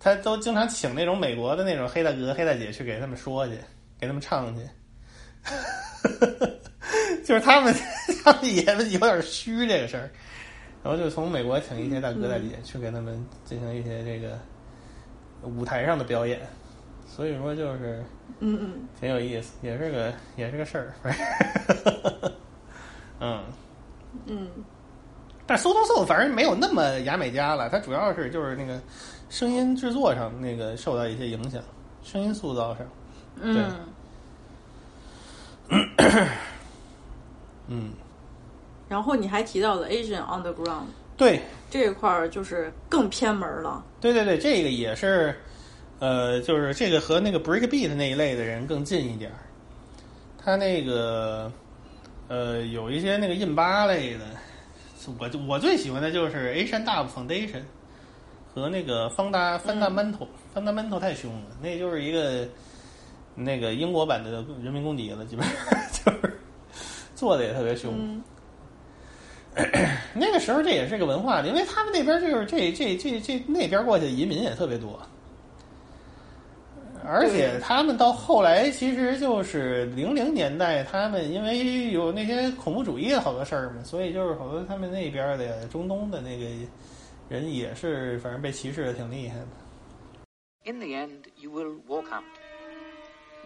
[SPEAKER 2] 他都经常请那种美国的那种黑大哥、黑大姐去给他们说去，给他们唱去。就是他们，他们也有点虚这个事儿，然后就从美国请一些大哥大姐去给他们进行一些这个舞台上的表演，所以说就是
[SPEAKER 1] 嗯嗯，
[SPEAKER 2] 挺有意思，也是个也是个事儿。嗯
[SPEAKER 1] 嗯，
[SPEAKER 2] 但搜搜搜反正没有那么牙美加了，它主要是就是那个声音制作上那个受到一些影响，声音塑造上。
[SPEAKER 1] 嗯，
[SPEAKER 2] 嗯，
[SPEAKER 1] 然后你还提到了 Asian Underground
[SPEAKER 2] 对
[SPEAKER 1] 这一块儿，就是更偏门了。
[SPEAKER 2] 对对对，这个也是，呃，就是这个和那个 breakbeat 那一类的人更近一点儿。他那个呃有一些那个印巴类的，我就我最喜欢的就是 Asian Dub Foundation 和那个方大 Fundamental、Fundamental 太凶了，那就是一个那个英国版的人民公敌了，基本上 就是做的也特别凶。
[SPEAKER 1] 嗯
[SPEAKER 2] 那个时候这也是个文化，因为他们那边就是这这这这那边过去的移民也特别多，而且他们到后来其实就是零零年代，他们因为有那些恐怖主义的好多事儿嘛，所以就是好多他们那边的中东的那个人也是反正被歧视的挺厉害的。
[SPEAKER 8] In the end, you will walk out.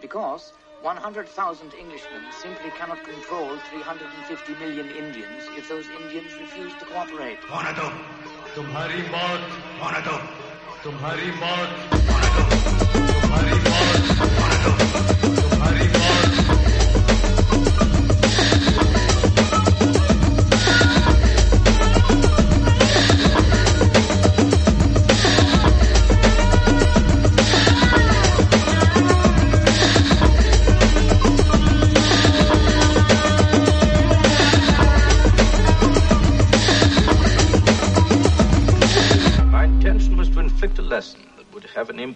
[SPEAKER 8] Because 100,000 Englishmen simply cannot control 350 million Indians if those Indians refuse to cooperate.
[SPEAKER 9] कौन है तुम तुम्हारी मौत कौन है तुम तुम्हारी मौत कौन है
[SPEAKER 10] Hari Bol, Hari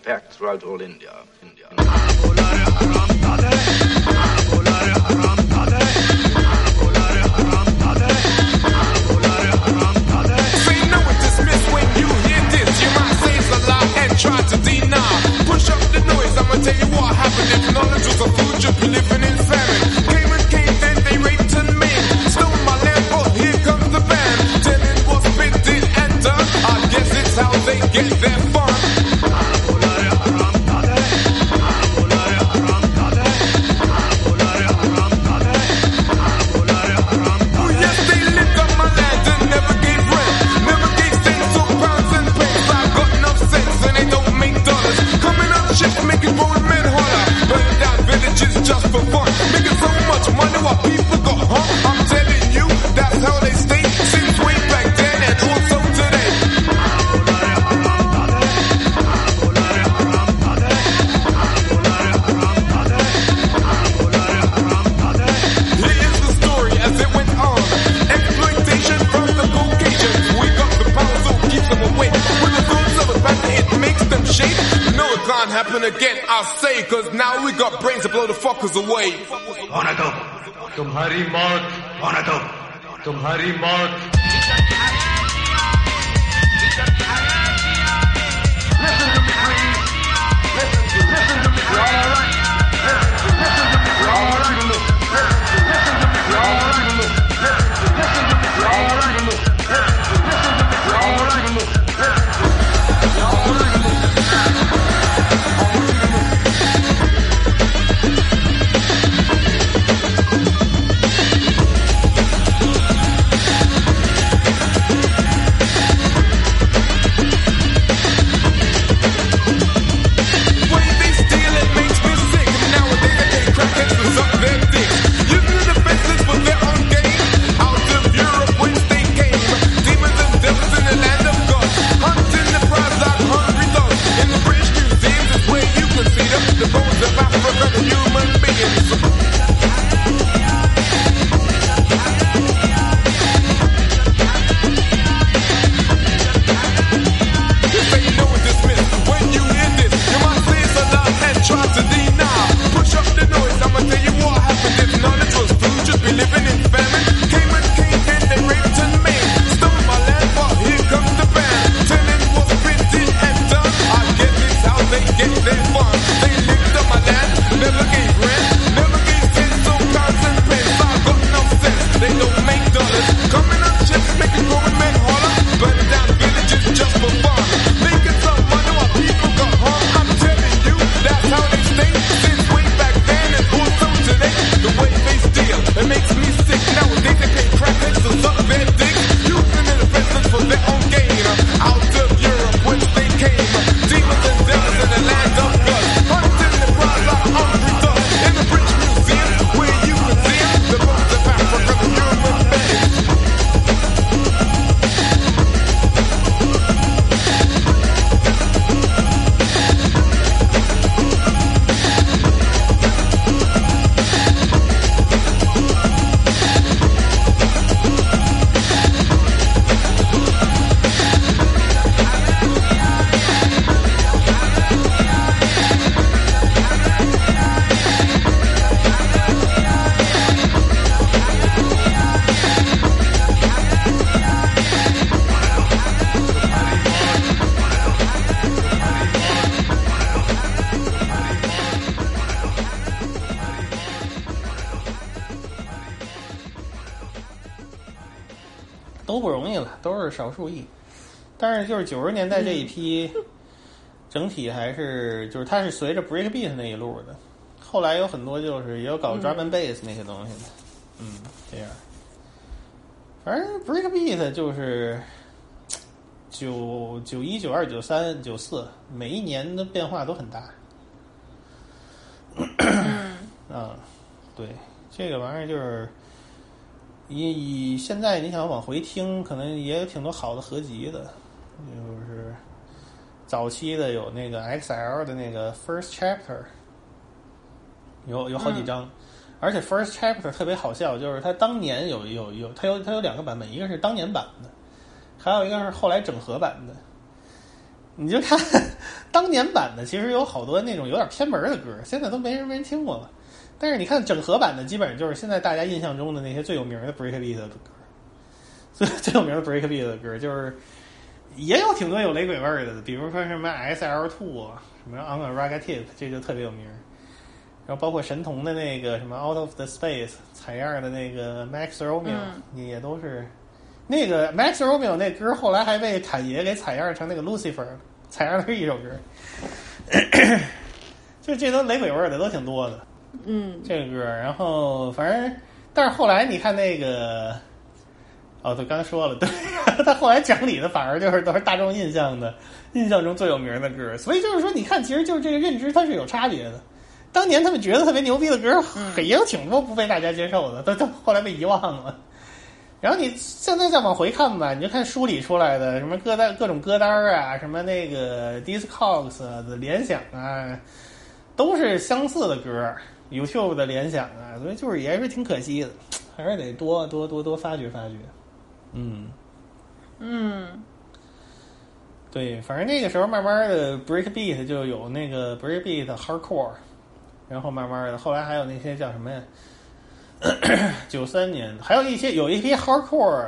[SPEAKER 10] impact throughout all India. India.
[SPEAKER 5] done
[SPEAKER 11] again, I say, cause now we got brains to blow the fuckers away. Wanna go? Tumhari mark. Wanna go? Tumhari mark. Listen to me,
[SPEAKER 2] 年代这一批，整体还是就是它是随着 breakbeat 那一路的。后来有很多就是也有搞 drum and bass 那些东西的，嗯，这样。反正 breakbeat 就是九九一、九二、九三、九四，每一年的变化都很大。啊，对，这个玩意儿就是以以现在你想往回听，可能也有挺多好的合集的，就是早期的有那个 XL 的那个 First Chapter，有有好几张，而且 First Chapter 特别好笑，就是它当年有有有它有它有两个版本，一个是当年版的，还有一个是后来整合版的。你就看 当年版的，其实有好多那种有点偏门的歌，现在都没人没人听过了。但是你看整合版的，基本上就是现在大家印象中的那些最有名的 breakbeat 的歌，最最有名的 breakbeat 的歌，就是也有挺多有雷鬼味儿的，比如说什么 SL Two 啊，什么 On a Raga Tip，这就特别有名。然后包括神童的那个什么 Out of the Space，采样的那个 Max Romeo，、
[SPEAKER 1] 嗯
[SPEAKER 2] 也都是那个 Max Romeo 那歌，后来还被侃爷给采样成那个 Lucifer，采样的是一首歌。就这都雷鬼味儿的都挺多的。
[SPEAKER 1] 嗯，
[SPEAKER 2] 这个歌，然后反正，但是后来你看那个，哦，对，刚才说了，对，他后来讲理的反而就是都是大众印象的，印象中最有名的歌，所以就是说，你看，其实就是这个认知它是有差别的。当年他们觉得特别牛逼的歌，也有挺多不被大家接受的，都都后来被遗忘了。然后你现在再往回看吧，你就看梳理出来的什么歌单、各种歌单啊，什么那个 Discogs 啊的联想啊，都是相似的歌，YouTube 的联想啊，所以就是也是挺可惜的，还是得多多多多发掘发掘。嗯，
[SPEAKER 1] 嗯，
[SPEAKER 2] 对，反正那个时候慢慢的 break beat 就有那个 break beat hardcore，然后慢慢的后来还有那些叫什么呀？九三年还有一些有一批 hardcore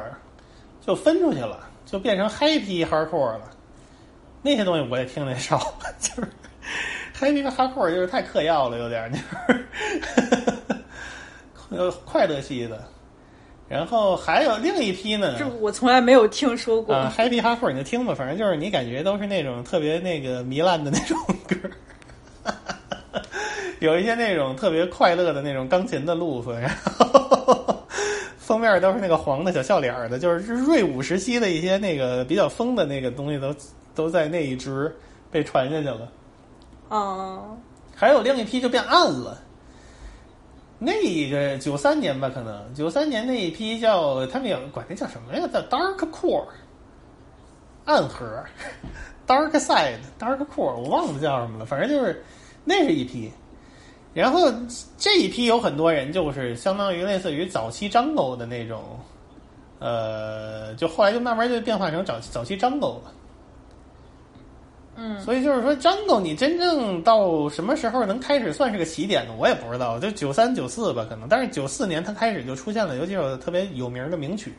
[SPEAKER 2] 就分出去了，就变成 happy hardcore 了。那些东西我也听得少，就是 happy hardcore 就是太嗑药了，有点儿就是 快乐系的。然后还有另一批呢，
[SPEAKER 1] 这我从来没有听说过。
[SPEAKER 2] 啊，Happy Hardcore 你就听吧，反正就是你感觉都是那种特别那个糜烂的那种歌，有一些那种特别快乐的那种钢琴的路子，然后封面都是那个黄的小笑脸儿的，就是瑞舞时期的一些那个比较疯的那个东西都都在那一支被传下去了。
[SPEAKER 1] 嗯，
[SPEAKER 2] 还有另一批就变暗了。那个九三年吧，可能九三年那一批叫他们有管那叫什么呀？叫 Dark Core，暗核，Dark Side，Dark Core，我忘了叫什么了，反正就是那是一批。然后这一批有很多人就是相当于类似于早期 Jungle 的那种，呃，就后来就慢慢就变化成早早期 Jungle 了。
[SPEAKER 1] 嗯，
[SPEAKER 2] 所以就是说，Jungle 你真正到什么时候能开始算是个起点呢？我也不知道，就九三九四吧，可能。但是九四年它开始就出现了有几首特别有名的名曲，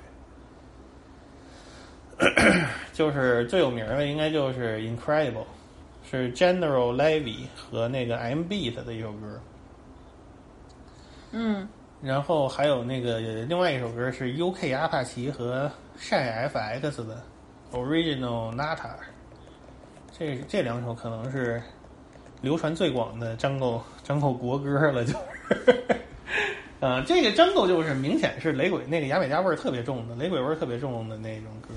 [SPEAKER 2] 就是最有名的应该就是 Incredible，是 General Levy 和那个 M Beat 的一首歌。
[SPEAKER 1] 嗯，
[SPEAKER 2] 然后还有那个另外一首歌是 UK 阿帕奇和晒 FX 的 Original Nata。这这两首可能是流传最广的张狗张狗国歌了，就是，呃，这个张狗就是明显是雷鬼那个牙买加味儿特别重的，雷鬼味儿特别重的那种歌。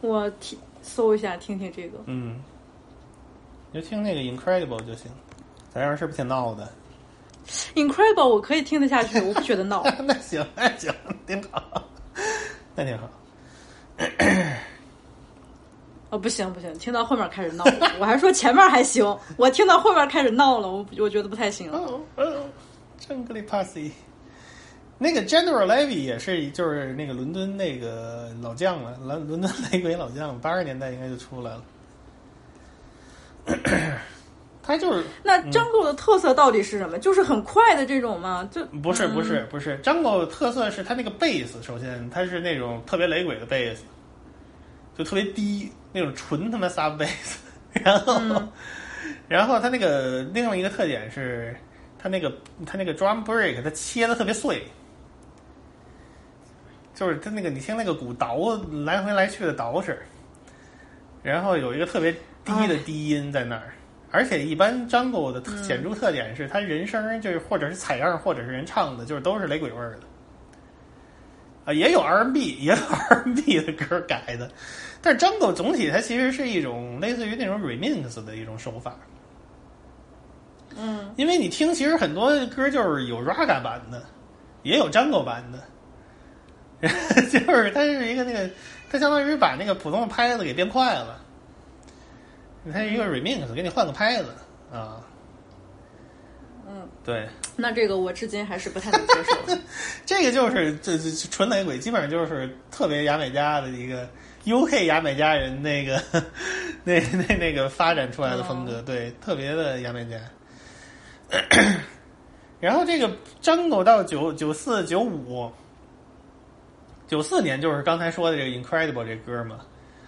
[SPEAKER 1] 我听搜一下听听这个。
[SPEAKER 2] 嗯，你就听那个 Incredible 就行，咱样是不是挺闹的
[SPEAKER 1] ？Incredible 我可以听得下去，我不觉得闹。
[SPEAKER 2] 那行，那行，挺好，那挺好。
[SPEAKER 1] 哦，不行不行，听到后面开始闹了。我还说前面还行，我听到后面开始闹了，我我觉得不太行。
[SPEAKER 2] 哦哦，真格里帕西，那个 General Levy 也是，就是那个伦敦那个老将了，伦伦敦雷鬼老将，八十年代应该就出来了。他就是
[SPEAKER 1] 那 Jungle 的特色到底是什么？就是很快的这种吗？就
[SPEAKER 2] 不是不是不是，Jungle 特色是他那个贝斯，首先他是那种特别雷鬼的贝斯，就特别低那种纯他妈 sub bass，然后、然后它那个另外一个特点是，它那个它那个 drum break 它切的特别碎，就是它那个你听那个鼓捣来回来去的倒饬，然后有一个特别低的低音在那儿。而且一般 Jungle 的显著特点是，他人声就是或者是采样，或者是人唱的，就是都是雷鬼味儿的。啊，也有 R&B，也有 R&B 的歌改的，但是 Jungle 总体它其实是一种类似于那种 remix 的一种手法。
[SPEAKER 1] 嗯，
[SPEAKER 2] 因为你听，其实很多歌就是有 Raga 版的，也有 Jungle 版的，就是它是一个那个，它相当于把那个普通的拍子给变快了。它是一个 remix，给你换个拍子啊。
[SPEAKER 1] 嗯，
[SPEAKER 2] 对，
[SPEAKER 1] 那这个我至今还是不太能接受。
[SPEAKER 2] 这个就是这这纯雷鬼，基本上就是特别牙买加的一个 UK 牙买加人那个 那那那个发展出来的风格，对，特别的牙买加。然后这个张狗到九九四九五九四年，就是刚才说的这个 Incredible 这歌嘛，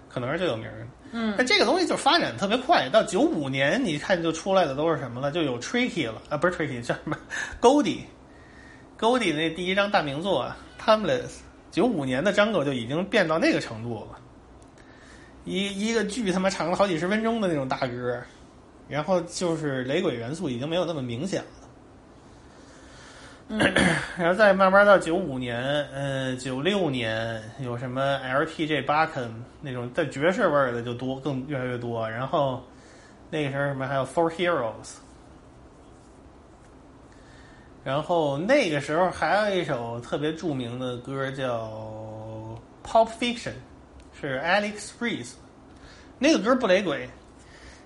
[SPEAKER 2] 可能是最有名的。
[SPEAKER 1] 嗯
[SPEAKER 2] 但这个东西就发展特别快，到九五年你看就出来的都是什么了？就有 Tricky 了啊，不是 Tricky 叫什么 Goldie，Goldie 那第一张大名作啊 Timeless，九五年的 Jungle 就已经变到那个程度了，一一个剧他妈长了好几十分钟的那种大歌，然后就是雷鬼元素已经没有那么明显了。
[SPEAKER 1] 嗯
[SPEAKER 2] 然后再慢慢到九五年，呃，九六年有什么 LTJ b a c k e n 那种带爵士味儿的就多，更越来越多。然后那个时候什么还有 Four Heroes，然后那个时候还有一首特别著名的歌叫 Pop Fiction，是 Alex Fries，那个歌不雷鬼，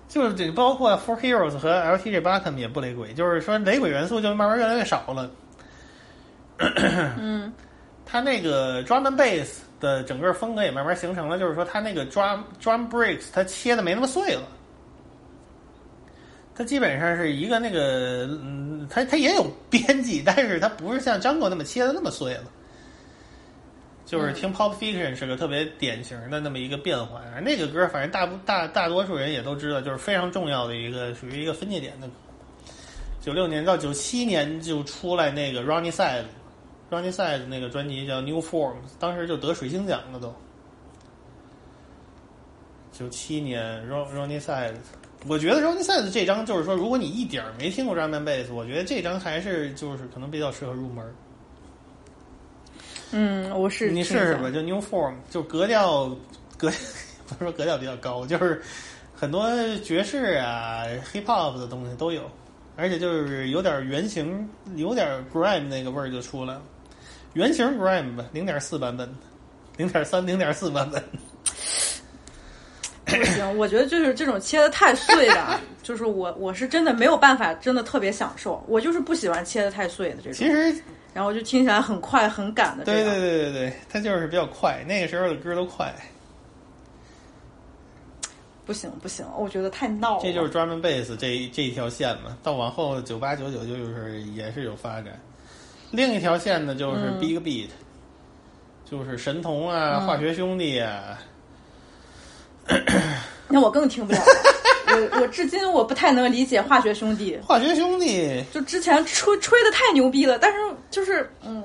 [SPEAKER 2] 就是这包括 Four Heroes 和 LTJ b a c k e n 也不雷鬼，就是说雷鬼元素就慢慢越来越少了。
[SPEAKER 1] 嗯，
[SPEAKER 2] 他那个 drum and bass 的整个风格也慢慢形成了，就是说它那个 drum drum breaks 它切的没那么碎了。它基本上是一个那个，嗯，它它也有编辑，但是它不是像张国那么切的那么碎了。就是听 Pop Fiction 是个特别典型的那么一个变化，那个歌反正大部大大多数人也都知道，就是非常重要的一个属于一个分界点的。九六年到九七年就出来那个 Ronnie Side，Ronnie Side 那个专辑叫 New Forms，当时就得水星奖了都。九七年 Ron Ronnie Side，我觉得 Ronnie Side 这张就是说，如果你一点儿没听过 Drum and Bass，我觉得这张还是就是可能比较适合入门。
[SPEAKER 1] 嗯，我是
[SPEAKER 2] 你试试吧，就 New Form，就格调格，不是说格调比较高，就是很多爵士啊、hip hop 的东西都有，而且就是有点原型，有点 grime 那个味儿就出来了。原型 grime 吧，零点四版本，零点三、零点四版本。
[SPEAKER 1] 不行，我觉得就是这种切的太碎的，就是我我是真的没有办法，真的特别享受。我就是不喜欢切的太碎的这种。
[SPEAKER 2] 其实，
[SPEAKER 1] 然后就听起来很快很赶的。
[SPEAKER 2] 对对对对对，它就是比较快，那个时候的歌都快。
[SPEAKER 1] 不行不行，我觉得太闹了。
[SPEAKER 2] 这就是 drum and bass 这这一条线嘛，到往后九八九九就是也是有发展。另一条线呢，就是 big beat，、就是神童啊、
[SPEAKER 1] 嗯
[SPEAKER 2] 化学兄弟啊。
[SPEAKER 1] 那我更听不了了。我我至今我不太能理解化学兄弟。
[SPEAKER 2] 化学兄弟
[SPEAKER 1] 就之前吹吹的太牛逼了，但是就是嗯，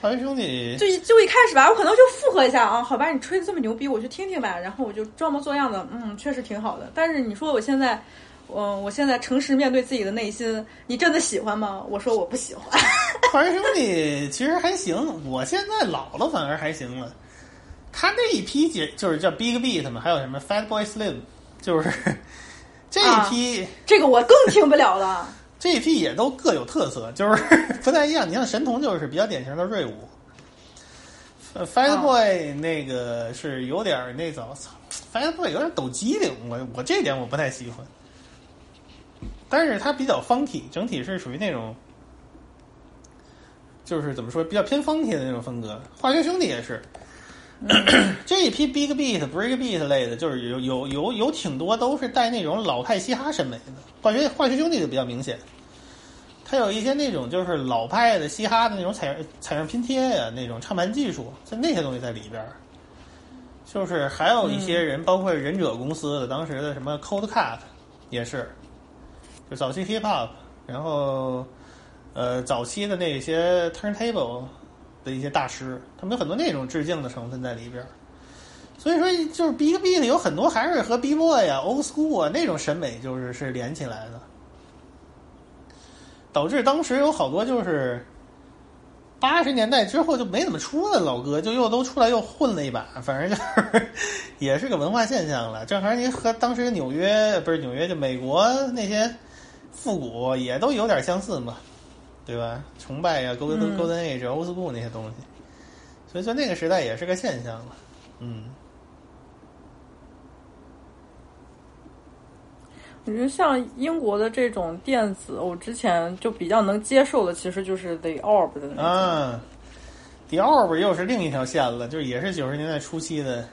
[SPEAKER 2] 化学兄弟
[SPEAKER 1] 就一就一开始吧，我可能就附和一下啊，好吧，你吹的这么牛逼，我去听听吧，然后我就装模作样的，嗯，确实挺好的。但是你说我现在，嗯，我现在诚实面对自己的内心，你真的喜欢吗？我说我不喜欢。
[SPEAKER 2] 华人兄弟其实还行，我现在老了反而还行了。他那一批姐就是叫 Big Beat 嘛，还有什么 Fat Boy Slim，就是 这一批、
[SPEAKER 1] 啊这个我更听不了了。
[SPEAKER 2] 这一批也都各有特色，就是不太一样。你像神童就是比较典型的瑞舞呃，Fat Boy 那个是有点儿那种，Fat Boy 有点抖机灵，我我这点我不太喜欢。但是它比较 funky，整体是属于那种，就是怎么说比较偏 funky 的那种风格。化学兄弟也是，这一批 Big Beat、Break Beat 类的，就是有有有有挺多都是带那种老派嘻哈审美的。化学化学兄弟就比较明显，它有一些那种就是老派的嘻哈的那种采采样拼贴呀、那种唱盘技术，在那些东西在里边儿。就是还有一些人，包括忍者公司的当时的什么 Cold Cut 也是，就早期 Hip Hop，然后呃早期的那些 Turntable 的一些大师，他们有很多那种致敬的成分在里边。所以说，就是 Big B 呢有很多还是和 B Boy 啊、Old School 啊那种审美就是是连起来的，导致当时有好多就是八十年代之后就没怎么出的老歌，就又都出来又混了一把，反正就是 也是个文化现象了。正好你和当时纽约不是纽约，就美国那些复古也都有点相似嘛，对吧？崇拜呀、Golden、
[SPEAKER 1] 嗯
[SPEAKER 2] Golden Age、Old School 那些东西，所以说那个时代也是个现象了，嗯。
[SPEAKER 1] 我觉得像英国的这种电子，我之前就比较能接受的，其实就是 The Orb 的那种。
[SPEAKER 2] 啊，The Orb 又是另一条线了，就是也是九十年代初期的，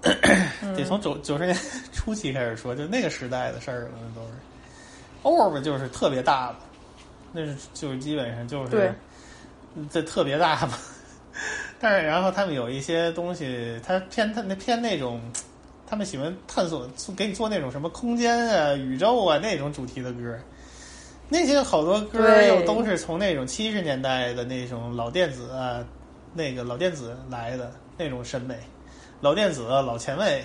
[SPEAKER 2] 得从九九十年初期开始说，就那个时代的事儿了，那都是。Orb 就是特别大的，那是就是基本上就是这特别大嘛。但是然后他们有一些东西，他偏他那偏那种，他们喜欢探索，给你做那种什么空间啊、宇宙啊那种主题的歌。那些好多歌又都是从那种七十年代的那种老电子啊，那个老电子来的那种审美，老电子、老前卫，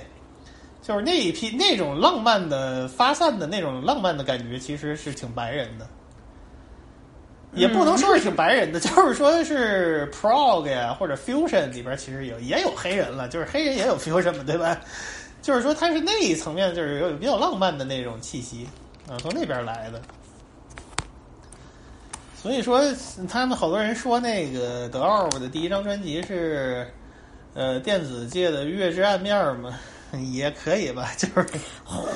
[SPEAKER 2] 就是那一批那种浪漫的发散的那种浪漫的感觉，其实是挺白人的。也不能说是挺白人的，就是说是 prog 呀或者 fusion 里边其实有也有黑人了，就是黑人也有 fusion 嘛，对吧？就是说他是那一层面，就是有比较浪漫的那种气息啊，从那边来的。所以说，他们好多人说那个德奥的第一张专辑是呃电子界的月之暗面嘛，也可以吧，就是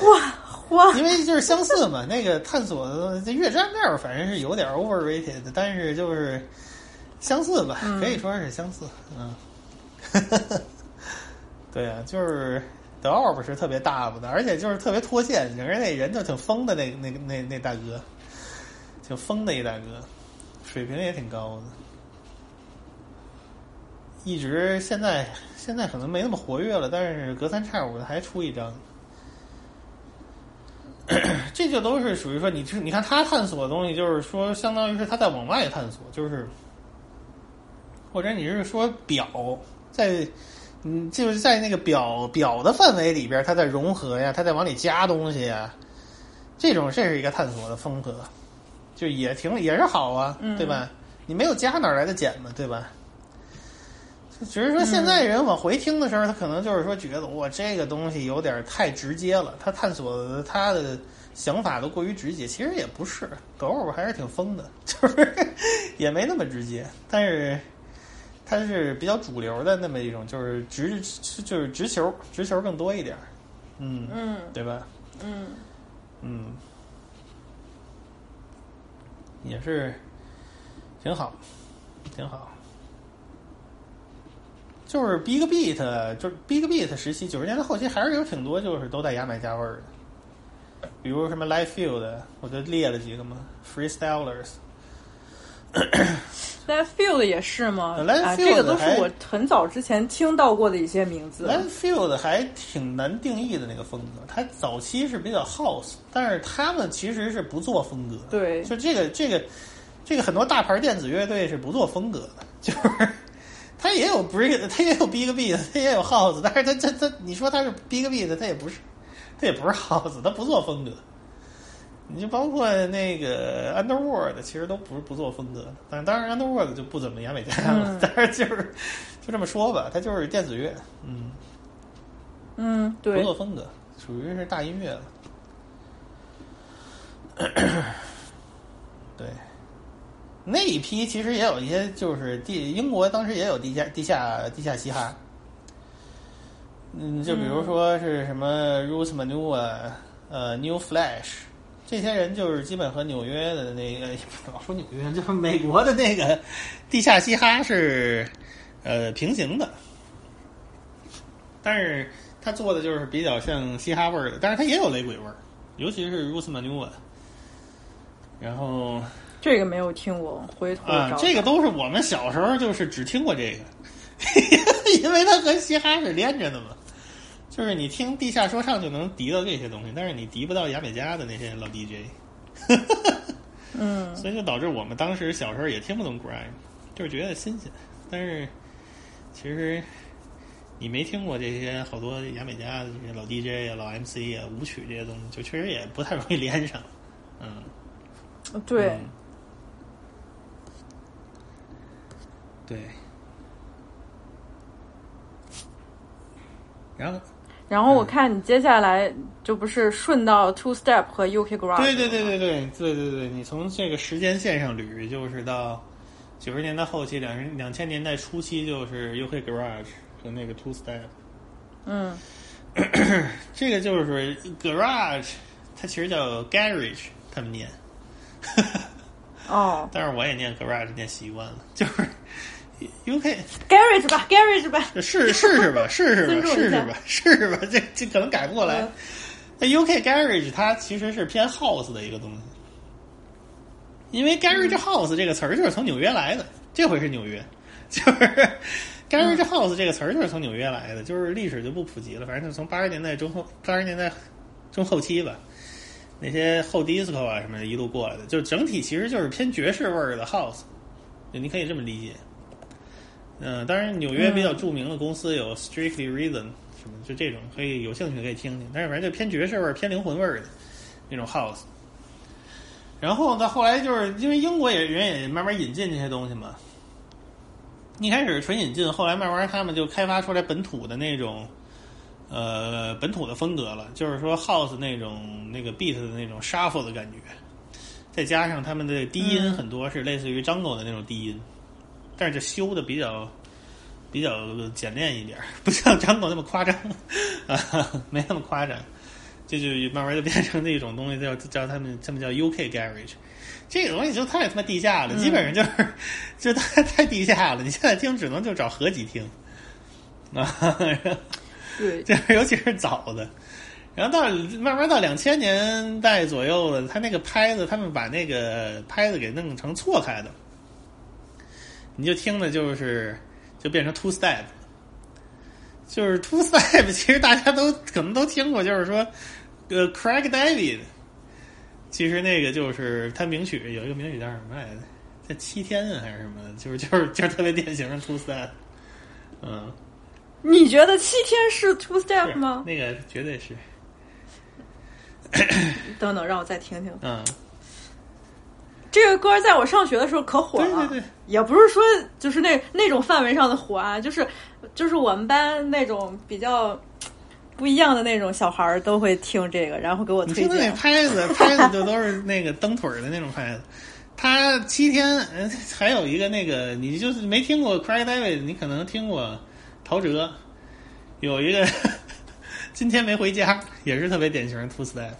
[SPEAKER 1] 哇哇，
[SPEAKER 2] 因为就是相似嘛，那个探索的这月之暗面反正是有点 overrated，但是就是相似吧，可以说是相似，嗯。对啊，就是德奥不是特别大吧的，而且就是特别脱线，整个那人就挺疯的那那那那大哥，挺疯的一大哥，水平也挺高的。一直现在现在可能没那么活跃了，但是隔三差五的还出一张，这就都是属于说你你看他探索的东西，就是说相当于是他在往外探索，就是或者你是说表在嗯就是在那个表表的范围里边，他在融合呀，他在往里加东西呀，这种这是一个探索的风格，就也挺也是好啊，
[SPEAKER 1] 嗯
[SPEAKER 2] 对吧？你没有加哪来的减嘛，对吧？只是说现在人往回听的时候，他可能就是说觉得我，这个东西有点太直接了，他探索的他的想法都过于直接。其实也不是，狗偶还是挺疯的，就是也没那么直接，但是它是比较主流的那么一种，就是直就是直球，直球更多一点，嗯
[SPEAKER 1] 嗯
[SPEAKER 2] 对吧？
[SPEAKER 1] 嗯
[SPEAKER 2] 嗯，也是挺好，挺好。就是 Big Beat，就是 Big Beat 时期，九十年代后期还是有挺多就是都带牙买加味儿的，比如什么 Live Field，我就列了几个嘛
[SPEAKER 1] ，Freestylers，Live Field 也是吗啊
[SPEAKER 2] ，Field
[SPEAKER 1] 这个都是我很早之前听到过的一些名字。
[SPEAKER 2] Live Field 还挺难定义的那个风格，它早期是比较 House，但是他们其实是不做风格。
[SPEAKER 1] 对，
[SPEAKER 2] 就这个这个这个很多大牌电子乐队是不做风格的，就是它也有 Break，它也有 Big Beat，它也有 House，但是它它它，你说他是 Big Beat，它也不是，他也不是 House，它不做风格。你就包括那个 Underworld，其实都不是不做风格的，但是当然 Underworld 就不怎么牙买加了，
[SPEAKER 1] 嗯。
[SPEAKER 2] 但是就是就这么说吧，它就是电子乐，嗯，
[SPEAKER 1] 嗯，对。
[SPEAKER 2] 不
[SPEAKER 1] 对，
[SPEAKER 2] 做风格，属于是大音乐了。对，那一批其实也有一些，就是地英国当时也有地下地下地下嘻哈，嗯，就比如说是什么 Roots Manua，呃，New Flash，这些人就是基本和纽约的那个，老说纽约，就是美国的那个地下嘻哈是呃平行的，但是他做的就是比较像嘻哈味儿的，但是他也有雷鬼味儿，尤其是 Roots Manua。然后
[SPEAKER 1] 这个没有听过，回头找，
[SPEAKER 2] 啊这个都是我们小时候就是只听过这个，因为它和嘻哈是连着的嘛。就是你听地下说唱就能敌到这些东西，但是你敌不到牙买加的那些老 DJ，
[SPEAKER 1] 嗯，
[SPEAKER 2] 所以就导致我们当时小时候也听不懂 grime，就是觉得新鲜。但是其实你没听过这些好多牙买加的这些老 DJ 啊、老 MC 啊、舞曲这些东西，就确实也不太容易连上。嗯，
[SPEAKER 1] 对，
[SPEAKER 2] 嗯对。然后，
[SPEAKER 1] 然后我看你接下来就不是顺到 Two Step 和 UK Garage，
[SPEAKER 2] 对对对对对对对对，你从这个时间线上捋，就是到九十年代后期，两人两千年代初期，就是 UK Garage 和那个 Two Step。
[SPEAKER 1] 嗯
[SPEAKER 2] 这个就是 Garage，它其实叫 Garage，他们念。
[SPEAKER 1] 哦
[SPEAKER 2] 但是我也念 Garage 念习惯了，就是
[SPEAKER 1] UK，Garage 吧，Garage 吧，
[SPEAKER 2] 试试试吧，试试吧，试试吧，试试吧，这这可能改不过来
[SPEAKER 1] 嗯。
[SPEAKER 2] 那 UK Garage 它其实是偏 House 的一个东西，因为 Garage House 这个词儿就是从纽约来的，这回是纽约，就是 Garage House 这个词儿就是从纽约来的，就是历史就不普及了，反正就从八十年代中后八十年代中后期吧，那些后 disco 啊什么的一路过来的，就整体其实就是偏爵士味儿的 House，就你可以这么理解。嗯、当然纽约比较著名的公司有 Strictly Reason 什么，就这种可以有兴趣可以听听，但是反正就偏爵士味儿、偏灵魂味儿的那种 House。然后到，后来就是因为英国也人也慢慢引进这些东西嘛，一开始纯引进，后来慢慢他们就开发出来本土的那种，呃，本土的风格了，就是说 House 那种那个 beat 的那种 shuffle 的感觉，再加上他们的低音很多是类似于 Jungle 的那种低音，但是就修的比较比较简练一点儿，不像 Jungle 那么夸张啊，没那么夸张。这就慢慢就变成那种东西，叫叫他们他们叫 UK Garage，这个东西就太他妈地下了，
[SPEAKER 1] 嗯
[SPEAKER 2] 基本上就是就太太地下了。你现在听只能就找合集听，啊，
[SPEAKER 1] 对，
[SPEAKER 2] 就是尤其是早的，然后到慢慢到两千年代左右了，他那个拍子，他们把那个拍子给弄成错开的，你就听的就是就变成 two step，就是 two step，其实大家都可能都听过，就是说呃 Craig David，其实那个就是他名曲有一个名曲叫什么来着？叫七天啊还是什么？就是就是就是特别典型的 two step，嗯。
[SPEAKER 1] 你觉得七天是 two step 吗？
[SPEAKER 2] 那个绝对是，
[SPEAKER 1] 等等，让我再听听。
[SPEAKER 2] 嗯，
[SPEAKER 1] 这个歌在我上学的时候可火了，
[SPEAKER 2] 对对对
[SPEAKER 1] 也不是说就是那那种范围上的火啊，就是就是我们班那种比较不一样的那种小孩儿都会听这个，然后给我
[SPEAKER 2] 听那。拍子，拍子就都是那个蹬腿儿的那种拍子。他七天，呃还有一个那个，你就是没听过 Craig David，你可能听过陶喆，有一个今天没回家，也是特别典型的 two step，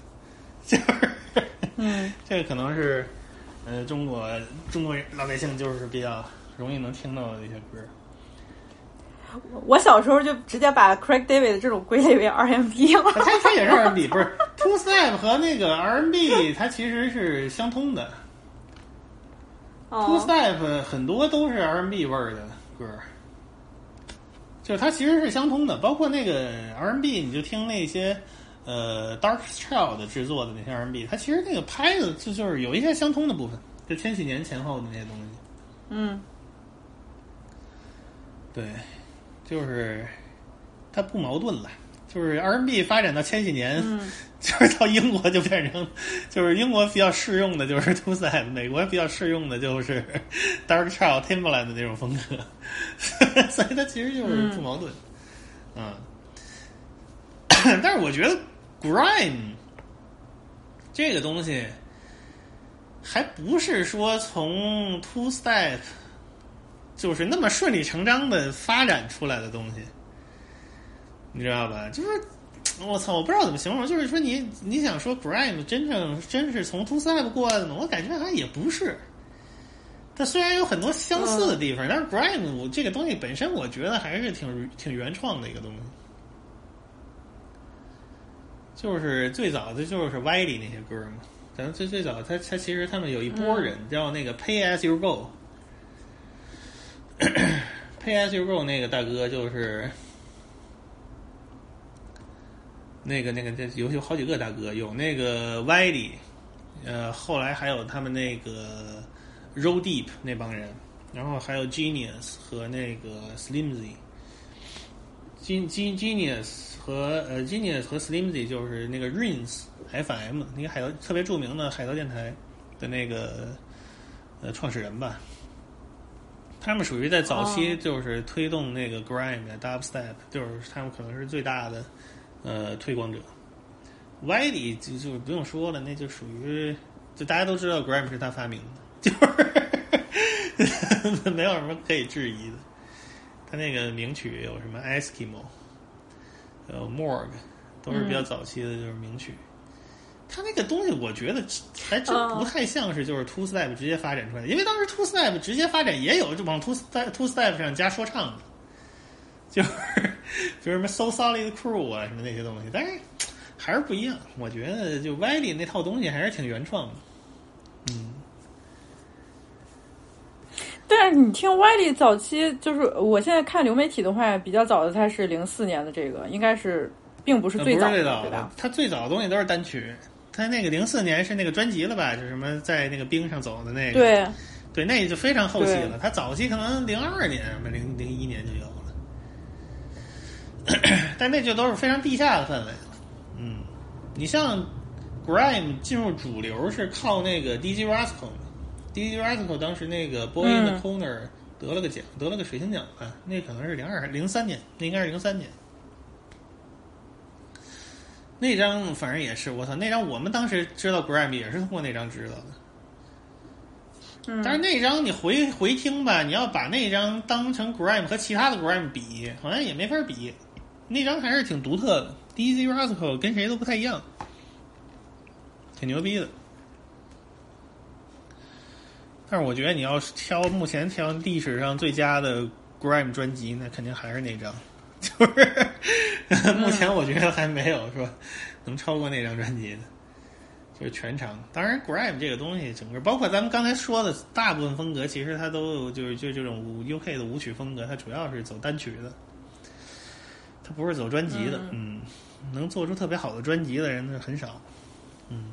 [SPEAKER 2] 就是
[SPEAKER 1] 嗯，
[SPEAKER 2] 这个可能是呃中国中国老百姓就是比较容易能听到的一些歌。
[SPEAKER 1] 我小时候就直接把 Craig David 这种归类为 R&B 了。
[SPEAKER 2] 它它也是 R&B，不是 two step 和那个 R&B 它其实是相通的。Two
[SPEAKER 1] 哦
[SPEAKER 2] ，Step 很多都是 R&B 味儿的歌，就是它其实是相通的，包括那个 R&B，你就听那些呃 Dark Child 制作的那些 R&B，它其实那个拍子就就是有一些相通的部分，就千禧年前后的那些东西。
[SPEAKER 1] 嗯，
[SPEAKER 2] 对，就是它不矛盾了。就是 R&B 发展到千禧年，
[SPEAKER 1] 嗯
[SPEAKER 2] 就是到英国就变成，就是英国比较适用的就是 Two Step，美国比较适用的就是 Dark Child、Timbaland 的那种风格，所以它其实就是不矛盾。嗯，但是我觉得 Grime 这个东西还不是说从 Two Step 就是那么顺理成章的发展出来的东西。你知道吧？就是我操，我不知道怎么形容，就是说你你想说 grime 真正真是从 two step 过来的吗？我感觉好像也不是。它虽然有很多相似的地方，但是 grime 这个东西本身，我觉得还是挺挺原创的一个东西。就是最早的就是 y 里那些歌嘛，咱最最早，他他其实他们有一波人、叫那个 Pay as you go。Pay as you go 那个大哥就是那个那个这有有好几个大哥，有那个 Wiley，呃，后来还有他们那个 Roll Deep 那帮人，然后还有 Genius 和那个 Slimzy。Gen Gen Genius 和呃 Genius 和 Slimzy 就是那个 Rins FM 那个海盗特别著名的海盗电台的那个呃创始人吧。他们属于在早期就是推动那个 grime 的 dubstep，就是他们可能是最大的呃推广者。歪里就就不用说了，那就属于就大家都知道 grime 是他发明的，就是 没有什么可以质疑的。他那个名曲有什么 Eskimo，呃 Morg，都是比较早期的，就是名曲。他那个东西，我觉得还真不太像是就是 Two Step 直接发展出来的，因为当时 Two Step 直接发展也有就往 Two Step Two Step 上加说唱的，就是比如什么 So Solid Crew 啊什么那些东西，但是还是不一样。我觉得就 Wiley 那套东西还是挺原创的。嗯，
[SPEAKER 1] 但是你听 Wiley 早期，就是我现在看流媒体的话，比较早的它是零四年的这个，应该是并不是最早的，
[SPEAKER 2] 是最早的
[SPEAKER 1] 对吧？，
[SPEAKER 2] 他最早的东西都是单曲。他那个零四年是那个专辑了吧？就是什么在那个冰上走的那个。
[SPEAKER 1] 对，
[SPEAKER 2] 对，那就非常后期了。
[SPEAKER 1] 对
[SPEAKER 2] 他早期可能零二年、零零一年就有了，但那就都是非常地下的氛围了。嗯，你像 grime 进入主流是靠那个 DJ Rascal 当时那个 Boy in the
[SPEAKER 1] 嗯
[SPEAKER 2] Corner 得了个奖，得了个水星奖吧？那可能是零二零三年，那应该是零三年。那张反正也是，我操！那张我们当时知道 grime 也是通过那张知道的。
[SPEAKER 1] 嗯
[SPEAKER 2] 但是那张你回回听吧，你要把那张当成 grime 和其他的 grime 比，好像也没法比。那张还是挺独特的，DJ Rascal 跟谁都不太一样，挺牛逼的。但是我觉得你要是挑目前挑历史上最佳的 grime 专辑，那肯定还是那张
[SPEAKER 12] 就是 目前我觉得还没有说能超过那张专辑的，就是全长。当然，grime 这个东西，整个包括咱们刚才说的大部分风格，其实它都有就是就这种 UK 的舞曲风格，它主要是走单曲的，它不是走专辑的。嗯，能做出特别好的专辑的人很少。嗯。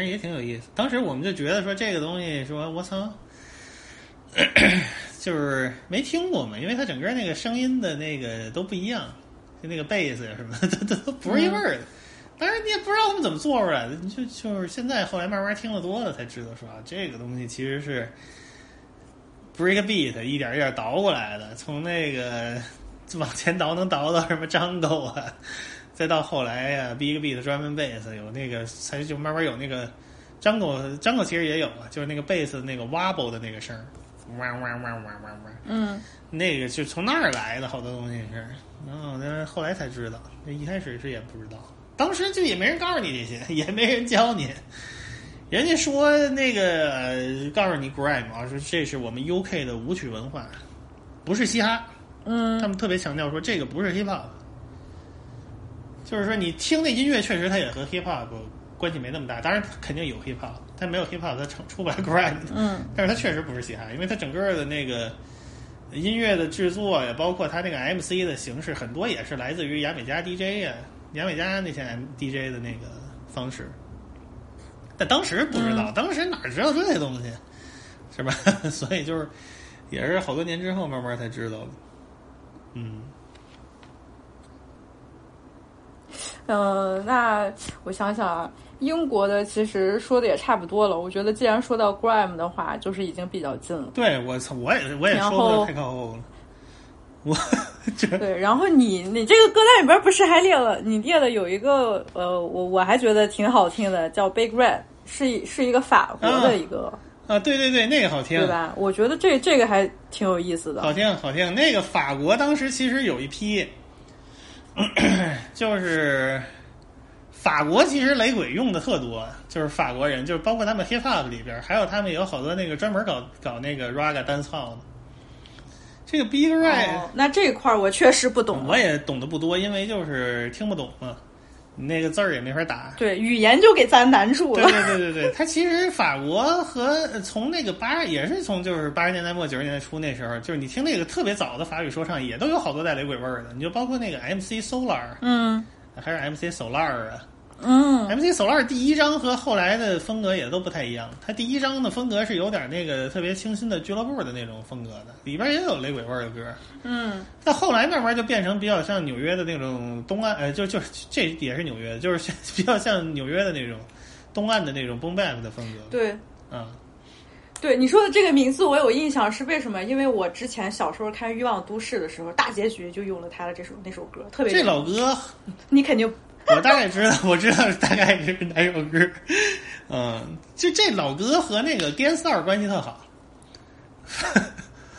[SPEAKER 12] 正也挺有意思。当时我们就觉得说这个东西，说我操，就是没听过嘛，因为它整个那个声音的那个都不一样，就那个贝斯什么的，都都不是一味儿的。当然你也不知道他们怎么做出来的，你就就是现在后来慢慢听得多了才知道说啊，这个东西其实是 break beat 一点一点倒过来的，从那个 往前倒能倒到什么 jungle 啊，再到后来呀、Big Beat 专门贝斯有那个，才就慢慢有那个 jungle jungle 其实也有啊，就是那个贝斯那个 wobble 的那个声儿，哇哇哇哇哇哇，
[SPEAKER 1] 嗯，
[SPEAKER 12] 那个就从那儿来的，好多东西是，然后那后来才知道，那一开始是也不知道，当时就也没人告诉你这些，也没人教你，
[SPEAKER 2] 人家说那个、呃告诉你 grime 啊，说这是我们 UK 的舞曲文化，不是嘻哈。
[SPEAKER 1] 嗯，
[SPEAKER 2] 他们特别强调说这个不是 hip hop，就是说你听那音乐确实它也和 hip hop 关系没那么大，当然肯定有 hip hop，但没有 hip hop 它成出不来 grind。
[SPEAKER 1] 嗯，
[SPEAKER 2] 但是它确实不是嘻哈，因为它整个的那个音乐的制作呀，包括它那个 MC 的形式，很多也是来自于牙买加 DJ 呀，牙买加那些 DJ 的那个方式。但当时不知道，
[SPEAKER 1] 嗯
[SPEAKER 2] 当时哪知道这些东西，是吧？所以就是也是好多年之后慢慢才知道的。嗯，
[SPEAKER 1] 呃，那我想想啊，英国的其实说的也差不多了。我觉得既然说到 grime 的话，就是已经比较近了。
[SPEAKER 2] 对我操，我也我也说不得
[SPEAKER 1] 后
[SPEAKER 2] 太靠后了。我 这
[SPEAKER 1] 对，然后你你这个歌单里边不是还列了？你列了有一个呃，我我还觉得挺好听的，叫 Big Red，是一是一个法国的一个，
[SPEAKER 2] 啊，对对对，那个好听，
[SPEAKER 1] 对吧？我觉得这这个还挺有意思的。
[SPEAKER 2] 好听好听。那个法国当时其实有一批，就是法国其实雷鬼用的特多，就是法国人，就是包括他们 hip hop 里边，还有他们有好多那个专门搞搞那个 raga dancehall 的。这个 Big Red，、
[SPEAKER 1] 哦，那这块儿我确实不懂。
[SPEAKER 2] 我也懂得不多，因为就是听不懂嘛，那个字儿也没法打。
[SPEAKER 1] 对，语言就给咱难住了。
[SPEAKER 2] 对对对对对，它其实法国和呃从那个八也是从就是八十年代末九十年代初那时候，就是你听那个特别早的法语说唱，也都有好多带雷鬼味儿的。你就包括那个 MC Solar，
[SPEAKER 1] 嗯
[SPEAKER 2] 还是 MC Solar 啊
[SPEAKER 1] 嗯
[SPEAKER 2] ，MC Solar 第一章和后来的风格也都不太一样。它第一章的风格是有点那个特别清新的俱乐部的那种风格的，里边也有雷鬼味儿的歌。
[SPEAKER 1] 嗯
[SPEAKER 2] 但后来慢慢就变成比较像纽约的那种东岸，呃，就就这也是纽约，就是比较像纽约的那种东岸的那种 boom bap 的风格。
[SPEAKER 1] 对。
[SPEAKER 2] 嗯，
[SPEAKER 1] 对你说的这个名字我有印象，是为什么？因为我之前小时候看《欲望都市》的时候，大结局就用了他的这首那首歌，特别
[SPEAKER 2] 这老歌
[SPEAKER 1] 你肯定
[SPEAKER 2] 我大概知道，我知道大概是哪首歌。嗯，就这老哥和那个 Gangstar 关系特好。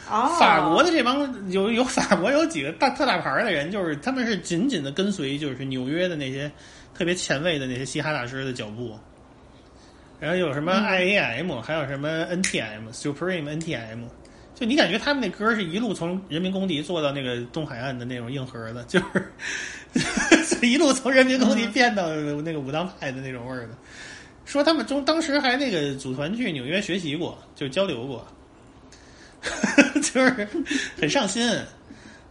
[SPEAKER 1] 啊，
[SPEAKER 2] 法国的这帮有有法国有几个大特大牌的人，就是他们是紧紧的跟随，就是纽约的那些特别前卫的那些嘻哈大师的脚步。然后有什么 IAM，、还有什么 NTM、Supreme NTM，就你感觉他们那歌是一路从人民公敌做到那个东海岸的那种硬核的，就是 一路从人民公敌变到那个武当派的那种味儿的。说他们中当时还那个组团去纽约学习过，就交流过，就是很上心。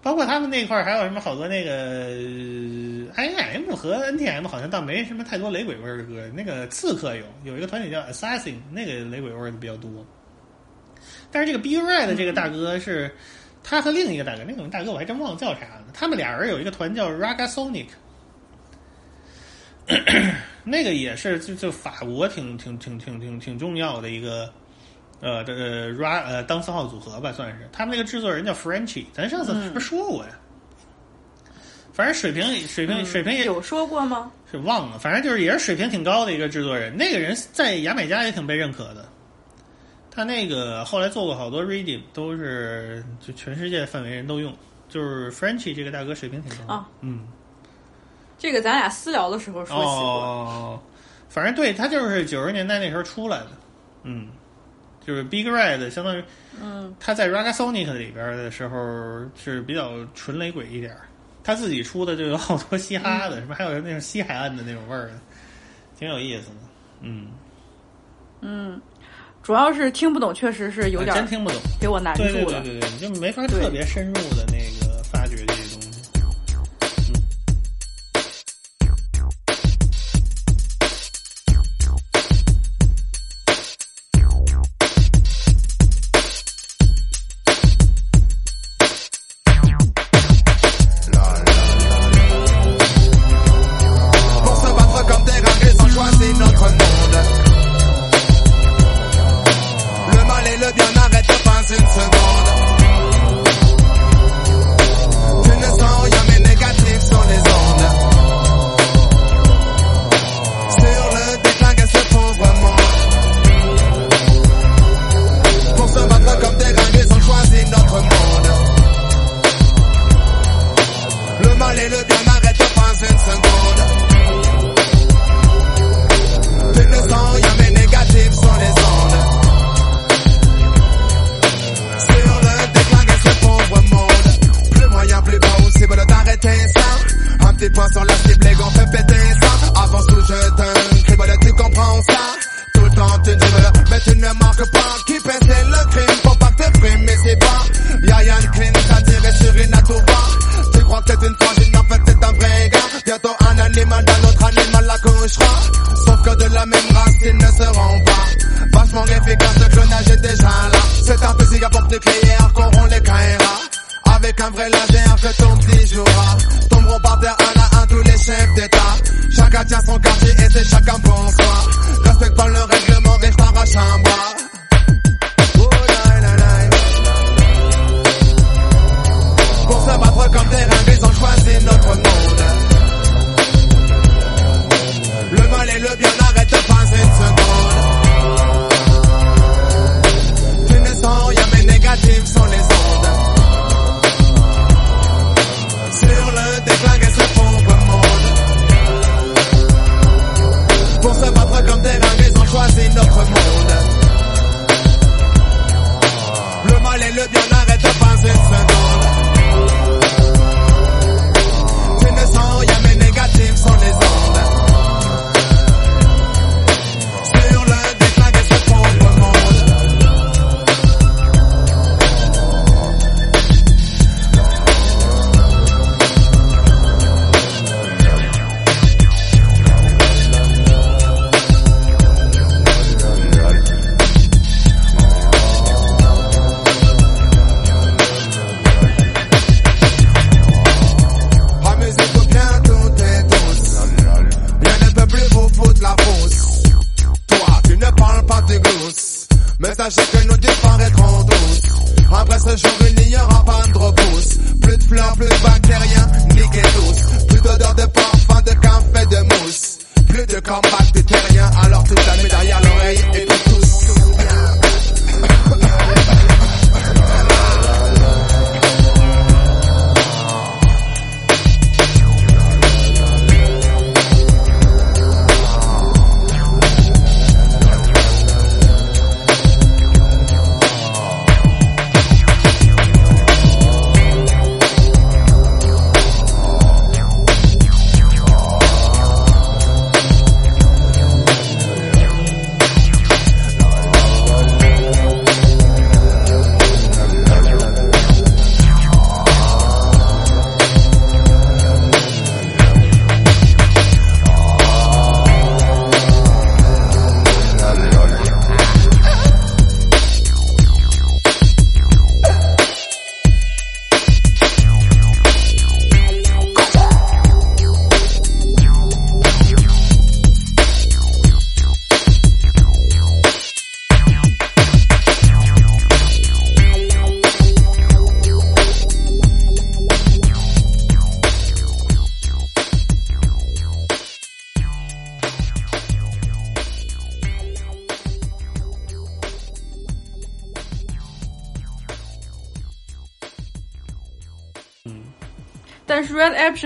[SPEAKER 2] 包括他们那块儿还有什么好多那个呃 I M 和 N T M 好像倒没什么太多雷鬼味儿的歌，那个刺客有有一个团体叫 Assassin，那个雷鬼味儿的比较多。但是这个 Big Red 这个大哥是他和另一个大哥，那个大哥我还真忘了叫啥了。他们俩人有一个团叫 Raga Sonic，那个也是就就法国挺挺挺挺挺挺重要的一个呃这个 ra 呃当四号组合吧，算是他们那个制作人叫 Frenchy，咱上次是不是说过呀？反正水平水平水平也
[SPEAKER 1] 有说过吗？
[SPEAKER 2] 是忘了，反正就是也是水平挺高的一个制作人。那个人在牙买加也挺被认可的，他那个后来做过好多 reading，都是就全世界范围人都用。就是 Frenchy 这个大哥水平挺高
[SPEAKER 1] 啊，
[SPEAKER 2] 嗯，
[SPEAKER 1] 这个咱俩私聊的时候说起过。
[SPEAKER 2] 哦，反正对他就是九十年代那时候出来的，嗯，就是 Big Red，相当于
[SPEAKER 1] 嗯
[SPEAKER 2] 他在 Raga Sonic 里边的时候是比较纯雷鬼一点儿，他自己出的就有好多嘻哈的，什么还有那种西海岸的那种味儿的，挺有意思的，嗯，
[SPEAKER 1] 嗯，主要是听不懂，确实是有点
[SPEAKER 2] 真听不懂，
[SPEAKER 1] 给我难住了。
[SPEAKER 2] 对对对，你就没法特别深入的那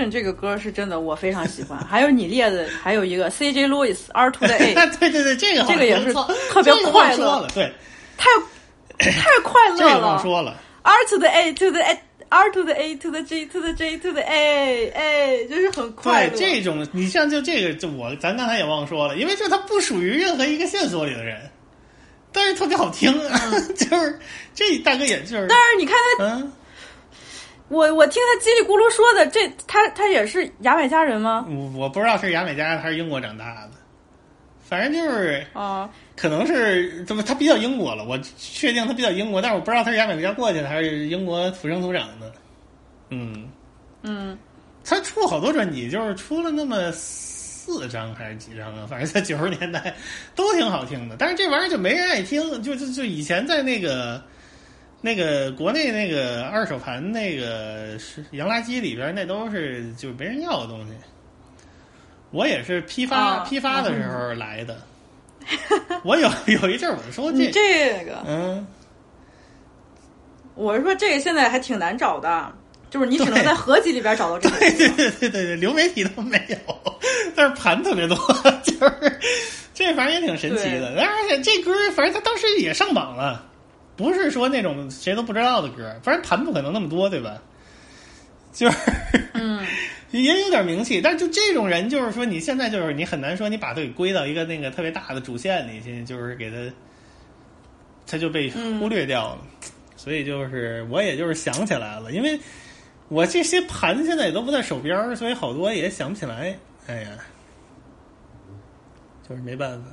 [SPEAKER 2] 这
[SPEAKER 1] 个歌是真的，我非常喜欢。还有你列的，还有一个 CJ Lewis R to the A，
[SPEAKER 2] 对对对，这个好
[SPEAKER 1] 这个也是特别快乐
[SPEAKER 2] 对，
[SPEAKER 1] 太太快乐
[SPEAKER 2] 这个忘
[SPEAKER 1] 了。
[SPEAKER 2] 说了。
[SPEAKER 1] R to the A to the A R to the A to the G to the J to the A A，就是很快
[SPEAKER 2] 对
[SPEAKER 1] 乐。
[SPEAKER 2] 这种，你像就这个，就我咱刚才也忘说了，因为就它不属于任何一个线索里的人，但是特别好听，就是这大哥也就是，
[SPEAKER 1] 嗯但是你看他，
[SPEAKER 2] 嗯，
[SPEAKER 1] 我我听他叽里咕噜说的，这他他也是牙买加人吗？
[SPEAKER 2] 我我不知道是牙买加还是英国长大的，反正就是
[SPEAKER 1] 啊，
[SPEAKER 2] 可能是怎么他比较英国了，我确定他比较英国，但是我不知道他是牙买加过去的还是英国土生土长的，嗯。
[SPEAKER 1] 嗯，
[SPEAKER 2] 他出好多专辑，就是出了那么四张还是几张啊？反正在九十年代都挺好听的，但是这玩意儿就没人爱听。就就就以前在那个那个国内那个二手盘那个是洋垃圾里边，那都是就没人要的东西。我也是批发、
[SPEAKER 1] 啊
[SPEAKER 2] 批发的时候来的。我有有一阵儿我说
[SPEAKER 1] 这这个，
[SPEAKER 2] 嗯，
[SPEAKER 1] 我是说这个现在还挺难找的，就是你只能在合集里边找到这个。
[SPEAKER 2] 对对对对对，流媒体都没有，但是盘特别多，就是这反正也挺神奇的。而且这歌反正他当时也上榜了，不是说那种谁都不知道的歌，反正盘不可能那么多，对吧？就是
[SPEAKER 1] 嗯，
[SPEAKER 2] 也有点名气，但是就这种人，就是说你现在就是你很难说你把他给归到一个那个特别大的主线里去，就是给他，他就被忽略掉了。所以就是我也就是想起来了，因为我这些盘现在也都不在手边儿，所以好多也想不起来。哎呀，就是没办法。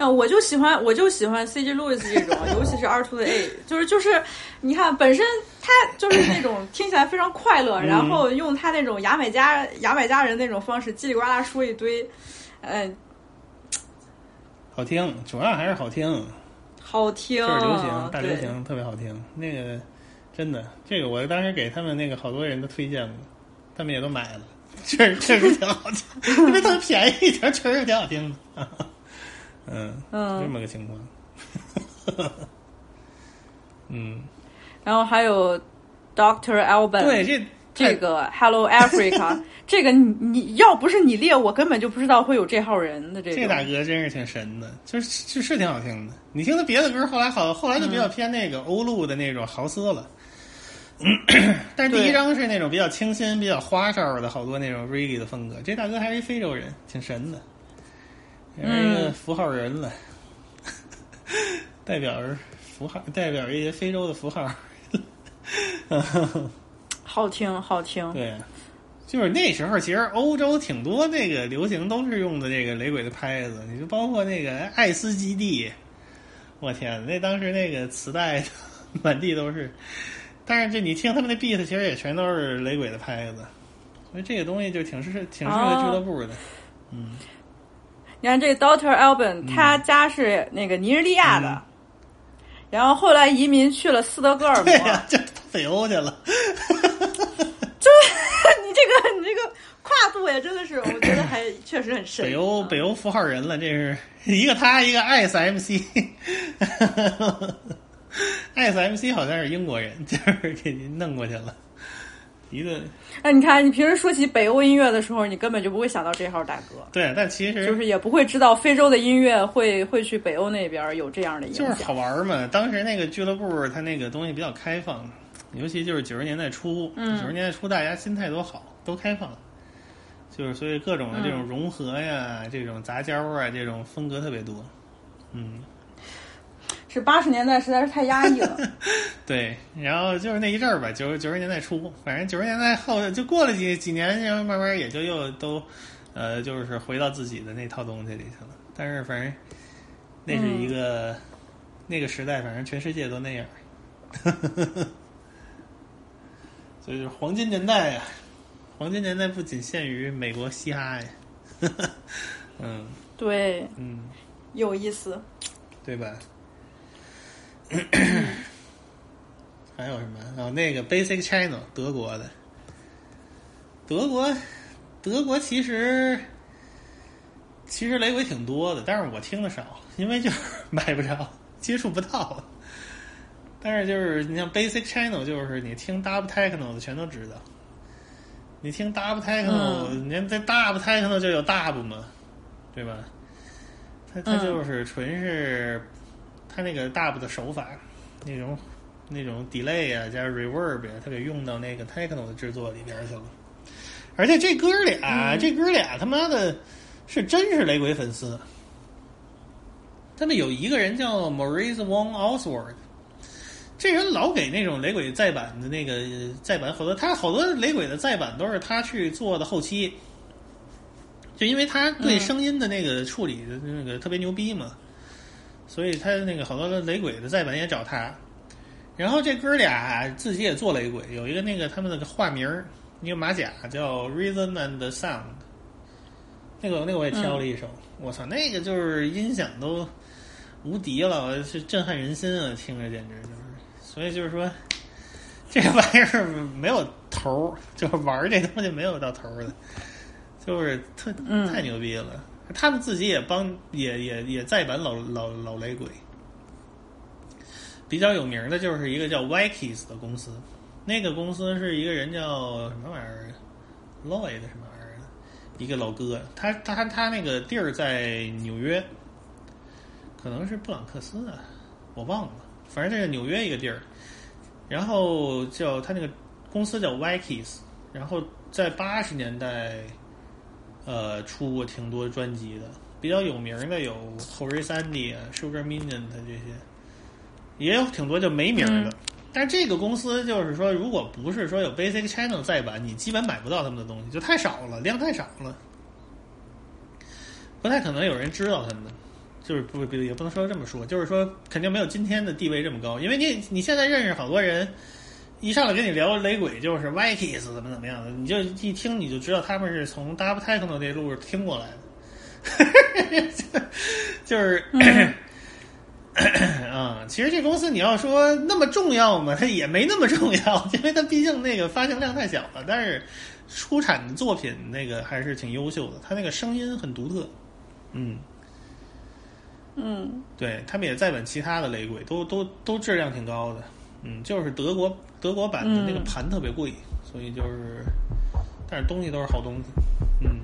[SPEAKER 1] 那我就喜欢，我就喜欢 C.G. Lewis 这种，尤其是 R to the A，就是就是，你看本身他就是那种听起来非常快乐，
[SPEAKER 2] 嗯
[SPEAKER 1] 然后用他那种牙买加牙买加人那种方式叽里呱啦说一堆，嗯、
[SPEAKER 2] 好听，主要还是好听，
[SPEAKER 1] 好听，
[SPEAKER 2] 就是流行，大流行特别好听。那个真的，这个我当时给他们那个好多人都推荐过，他们也都买了，确实确实挺好听，因为特别便宜一点，确实挺好听的。嗯
[SPEAKER 1] 嗯
[SPEAKER 2] 这么个情况。嗯，
[SPEAKER 1] 然后还有 Doctor Alban，
[SPEAKER 2] 对，这
[SPEAKER 1] 这个 Hello Africa，这个你你要不是你列，我根本就不知道会有这号人的这个。
[SPEAKER 2] 这大哥真是挺神的，就是是是挺好听的。你听他别的歌，后来好，后来就比较偏那个欧陆的那种豪斯了。但是第一张是那种比较清新、比较花哨的，好多那种 reggae 的风格。这大哥还是一非洲人，挺神的，也是一个
[SPEAKER 1] 嗯
[SPEAKER 2] 符号人了，代表着符号，代表着一些非洲的符号。
[SPEAKER 1] 好听，好听。
[SPEAKER 2] 对，就是那时候，其实欧洲挺多那个流行都是用的这个雷鬼的拍子，你就包括那个艾斯基地，我天，那当时那个磁带满地都是。但是这你听他们那 beat，其实也全都是雷鬼的拍子，所以这个东西就挺适挺适合俱乐部的。嗯，
[SPEAKER 1] 你看这个 Doctor Alban，、他家是那个尼日利亚的，然后后来移民去了斯德哥尔摩。
[SPEAKER 2] 对呀、就北欧去了。
[SPEAKER 1] 就 你这个你这个跨度也真的是，我觉得还 确实很深。
[SPEAKER 2] 北欧北欧符号人了，这是一个他一个 SMC。SMC 好像是英国人，就是给您弄过去了，一个
[SPEAKER 1] 哎，你看，你平时说起北欧音乐的时候，你根本就不会想到这号大哥，
[SPEAKER 2] 对，但其实
[SPEAKER 1] 就是也不会知道非洲的音乐会会去北欧那边有这样的影响。
[SPEAKER 2] 就是好玩嘛。当时那个俱乐部，它那个东西比较开放，尤其就是九十年代初，
[SPEAKER 1] 嗯
[SPEAKER 2] 九十年代初大家心态都好，都开放，就是所以各种的这种
[SPEAKER 1] 嗯
[SPEAKER 2] 融合呀，这种杂交啊，这种风格特别多。嗯，
[SPEAKER 1] 是八十年代实在是太压抑了。
[SPEAKER 2] 对，然后就是那一阵儿吧，九九十年代初，反正九十年代后就过了几几年，然后慢慢也就又都，呃，就是回到自己的那套东西里去了。但是反正那是一个、那个时代，反正全世界都那样，所 以就是黄金年代呀、黄金年代不仅限于美国嘻哈呀，嗯
[SPEAKER 1] 对，
[SPEAKER 2] 嗯，
[SPEAKER 1] 有意思。
[SPEAKER 2] 对吧？还有什么？哦，那个 Basic Channel，德国的。德国，德国其实其实雷鬼挺多的，但是我听的少，因为就是 买不着，接触不到。但是就是你像 Basic Channel，就是你听 Dub Techno 的全都知道。你听 Dub Techno，、
[SPEAKER 1] 嗯
[SPEAKER 2] 你看这 Dub Techno 就有 Dub 嘛，对吧？它它
[SPEAKER 1] 嗯
[SPEAKER 2] 就是纯是它那个 Dub 的手法，那种那种 delay 啊加 reverb 啊，他给用到那个 techno 的制作里边去了。而且这哥俩，这哥俩他妈的是真是雷鬼粉丝。他们有一个人叫 Maurice Wong Oswald，这人老给那种雷鬼再版的那个再版，好多他好多雷鬼的再版都是他去做的后期。就因为他对
[SPEAKER 1] 嗯
[SPEAKER 2] 声音的那个处理的那个特别牛逼嘛，所以他那个好多的雷鬼的再版也找他。然后这哥俩自己也做雷鬼，有一个那个他们那个化名儿，一个马甲叫 Rhythm and Sound，那个那个我也挑了一首，我操，那个就是音响都无敌了，是震撼人心啊，听着简直就是，所以就是说这个玩意儿没有头儿，就是玩这东西没有到头儿的，就是特
[SPEAKER 1] 嗯。
[SPEAKER 2] 太牛逼了。他们自己也帮也也也再版老老老雷鬼，比较有名的就是一个叫 Vikes 的公司，那个公司是一个人叫什么玩意儿，Lloyd 什么玩意儿，一个老哥，他他他那个地儿在纽约，可能是布朗克斯啊，我忘了，反正这是纽约一个地儿，然后叫他那个公司叫 Vikes，然后在八十年代，呃，出过挺多专辑的，比较有名的有 Horace Andy 啊，Sugar Minott 这些。也有挺多就没名儿的。但这个公司就是说，如果不是说有 Basic Channel 再版，你基本买不到他们的东西，就太少了，量太少了，不太可能有人知道他们。就是不不也不能说这么说，就是说肯定没有今天的地位这么高，因为你你现在认识好多人，一上来跟你聊雷鬼就是 Vikings 怎么怎么样的，你就一听你就知道他们是从 Double Techno 这路听过来的，就是。啊、其实这公司你要说那么重要嘛，它也没那么重要，因为它毕竟那个发行量太小了。但是出产的作品那个还是挺优秀的，它那个声音很独特。嗯，
[SPEAKER 1] 嗯，
[SPEAKER 2] 对他们也在本其他的雷鬼，都都都质量挺高的。嗯，就是德国德国版的那个
[SPEAKER 1] 嗯
[SPEAKER 2] 盘特别贵，所以就是，但是东西都是好东西。嗯。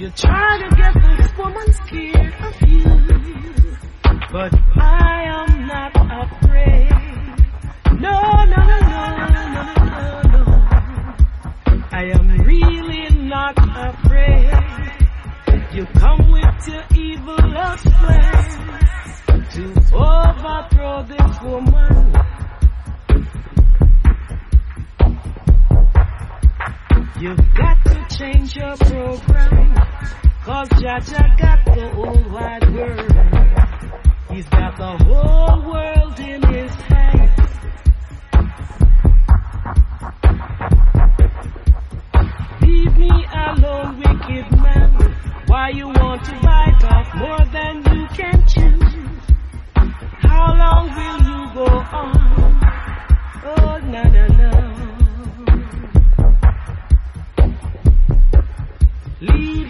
[SPEAKER 13] You try to get this woman scared of you, but I am not afraid. No, no, no, no, no, no, no, no. I am really not afraid. You come with your evil plans to overthrow this woman. You've got to change your program. Cause Jaja got the whole wide world. He's got the whole world in his hands. Leave me alone, wicked man. Why you want to bite off more than you can chew? How long will you go on? Oh, no, no, no. Leave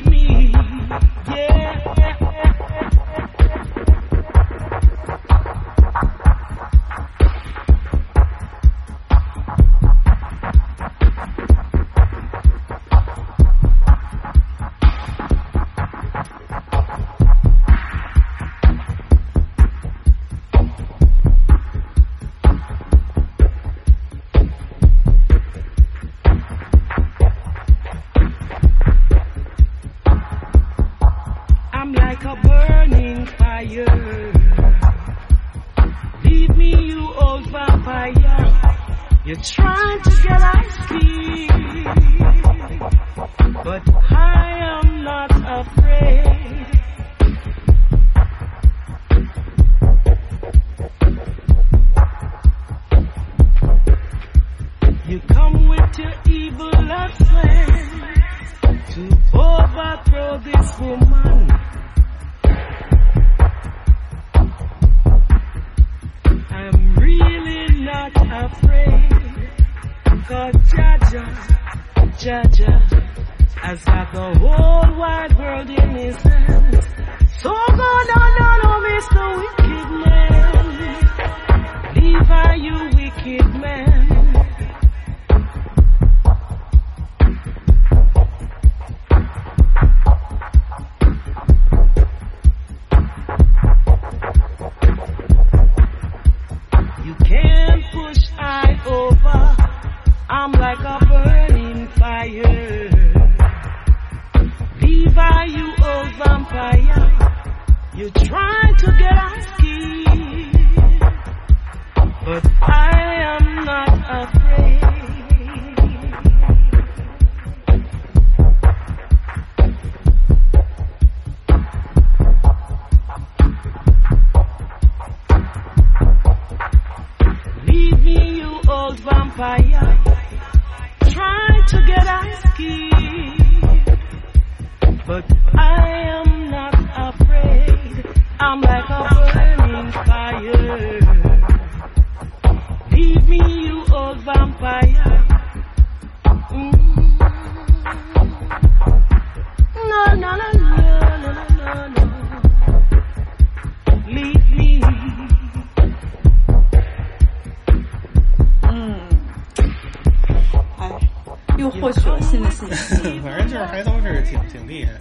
[SPEAKER 13] 是还都
[SPEAKER 2] 是挺挺厉害的。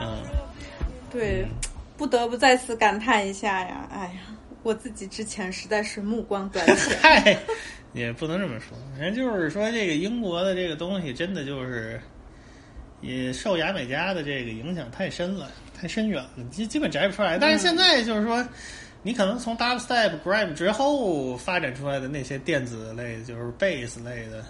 [SPEAKER 2] 嗯，
[SPEAKER 1] 对，不得不再次感叹一下呀！哎呀，我自己之前实在是目光短浅。
[SPEAKER 2] 嗨，也不能这么说，人就是说这个英国的这个东西真的就是也受牙买加的这个影响太深了，太深远了，基基本摘不出来。但是现在就是说。你可能从 dubstep、grime 之后发展出来的那些电子类，就是 bass 类的，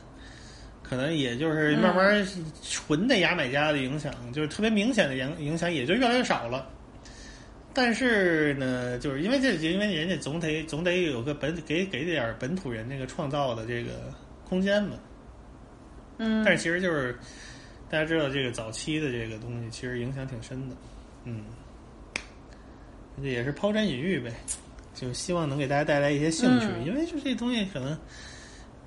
[SPEAKER 2] 可能也就是慢慢纯的牙买加的影响，就是特别明显的影影响，也就越来越少了。但是呢，就是因为这，因为人家总得总得有个本给给点本土人那个创造的这个空间嘛。
[SPEAKER 1] 嗯。
[SPEAKER 2] 但是其实就是大家知道，这个早期的这个东西其实影响挺深的，嗯。这也是抛砖引玉呗，就希望能给大家带来一些兴趣，
[SPEAKER 1] 嗯
[SPEAKER 2] 因为就这东西可能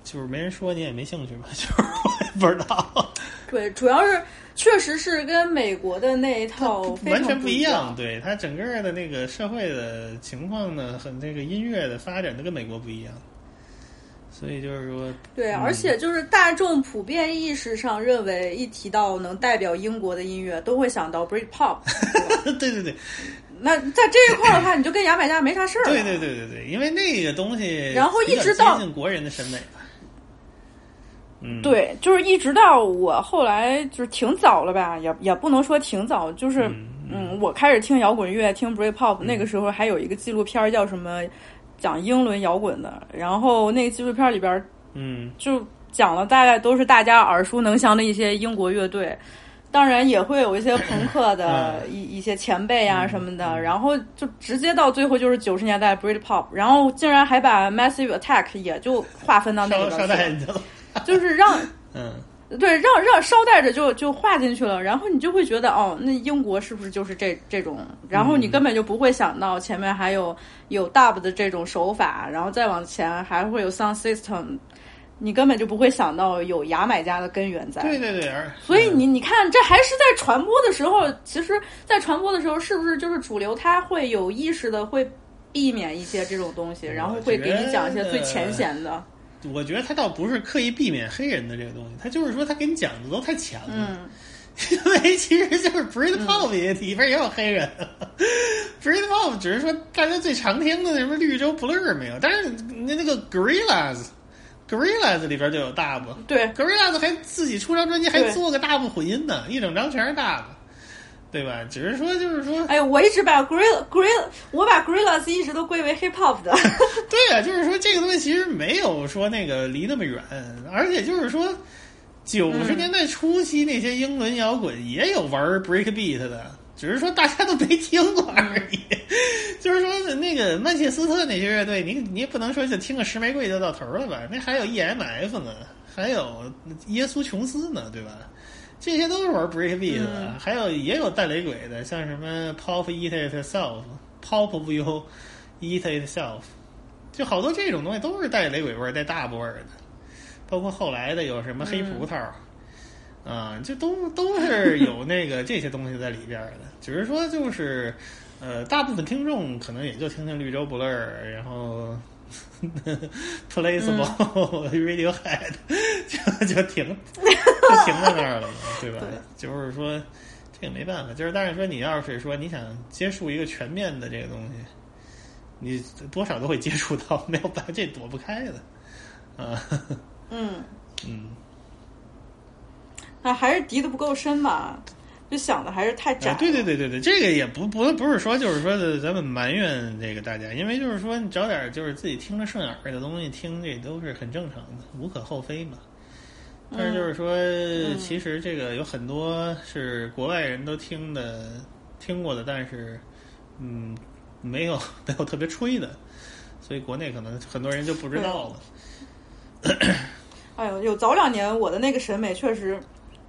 [SPEAKER 2] 就是没人说你也没兴趣吧，就是我也不知道，
[SPEAKER 1] 对，主要是确实是跟美国的那一套
[SPEAKER 2] 完全不
[SPEAKER 1] 一
[SPEAKER 2] 一样。。对它整个的那个社会的情况呢，和那个音乐的发展都跟美国不一样，所以就是说，
[SPEAKER 1] 对，
[SPEAKER 2] 嗯
[SPEAKER 1] 而且就是大众普遍意识上认为，一提到能代表英国的音乐，都会想到 Britpop。
[SPEAKER 2] 对对对，
[SPEAKER 1] 那在这一块儿的话，你就跟牙买加没啥事儿。
[SPEAKER 2] 对对对对对，因为那个东西，
[SPEAKER 1] 然后一直到
[SPEAKER 2] 接近国人的审美吧，嗯，
[SPEAKER 1] 对，就是一直到我后来就是挺早了吧，也也不能说挺早，就是嗯我开始听摇滚乐，听 Britpop，、那
[SPEAKER 2] 嗯
[SPEAKER 1] 个时候还有一个纪录片儿叫什么讲英伦摇滚的，然后那个纪录片里边儿
[SPEAKER 2] 嗯。
[SPEAKER 1] 就讲了大概都是大家耳熟能详的一些英国乐队。当然也会有一些朋克的
[SPEAKER 2] 嗯。
[SPEAKER 1] 一一些前辈啊什么的，然后就直接到最后就是九十年代 Britpop，然后竟然还把 Massive Attack 也就划分到那里
[SPEAKER 2] 捎捎
[SPEAKER 1] 边去了，
[SPEAKER 2] 带进去了，
[SPEAKER 1] 就是让
[SPEAKER 2] 嗯。
[SPEAKER 1] 对，让让捎带着就就画进去了，然后你就会觉得哦，那英国是不是就是这这种？然后你根本就不会想到前面还有有 dub 的这种手法，然后再往前还会有 sound system，你根本就不会想到有牙买加的根源在。
[SPEAKER 2] 对对对，
[SPEAKER 1] 所以你你看，这还是在传播的时候，其实，在传播的时候，是不是就是主流他会有意识的会避免一些这种东西，然后会给你讲一些最浅显的。
[SPEAKER 2] 我觉得他倒不是刻意避免黑人的这个东西，他就是说他给你讲的都太浅了。
[SPEAKER 1] 嗯，
[SPEAKER 2] 因为其实就是 Breed Pop 也里边也有黑人，Britpop 只是说大家最常听的那什么绿洲 Blur 没有，但是那那个 Gorillas。Gorillas 里边就有大部，
[SPEAKER 1] 对
[SPEAKER 2] ，Gorillas 还自己出张专辑还做个大部混音呢，一整张全是大部，对吧？只是说就是说，
[SPEAKER 1] 哎，我一直把 Gorilla Gorilla，我把 Gorillaz 一直都归为 Hip Hop 的。
[SPEAKER 2] 对啊、就是说这个东西其实没有说那个离那么远，而且就是说九十年代初期那些英伦摇滚也有玩 break beat 的，只是说大家都没听过而已。就是说那个曼彻斯特那些乐队，你你也不能说就听个石玫瑰就到头了吧？那还有 EMF 呢，还有耶稣琼斯呢，对吧？这些都是玩 break beat 的，
[SPEAKER 1] 嗯
[SPEAKER 2] 还有也有带雷鬼的，像什么 Pop Eat Itself、Pop Will Eat Itself。就好多这种东西都是带雷鬼味儿、带大部味儿的，包括后来的有什么黑葡萄，啊、这都都是有那个这些东西在里边儿的。只是说就是，呃，大部分听众可能也就听听绿洲 Blur，然后 Placeable、Radiohead，就就停就停在那儿了嘛，对吧？就是说这个没办法，就是但是说你要是说你想接触一个全面的这个东西。你多少都会接触到，没有办法，这躲不开的，啊，
[SPEAKER 1] 嗯，
[SPEAKER 2] 嗯，
[SPEAKER 1] 那还是敌的不够深吧，就想的还是太窄。
[SPEAKER 2] 啊对对对对对，这个也不不不是说就是说的咱们埋怨这个大家，因为就是说你找点就是自己听着顺耳的东西听，这都是很正常的，无可厚非嘛。但是就是说，
[SPEAKER 1] 嗯
[SPEAKER 2] 其实这个有很多是国外人都听的听过的，但是嗯，没有没有特别吹的，所以国内可能很多人就不知道了。
[SPEAKER 1] 哎呦，有早两年我的那个审美确实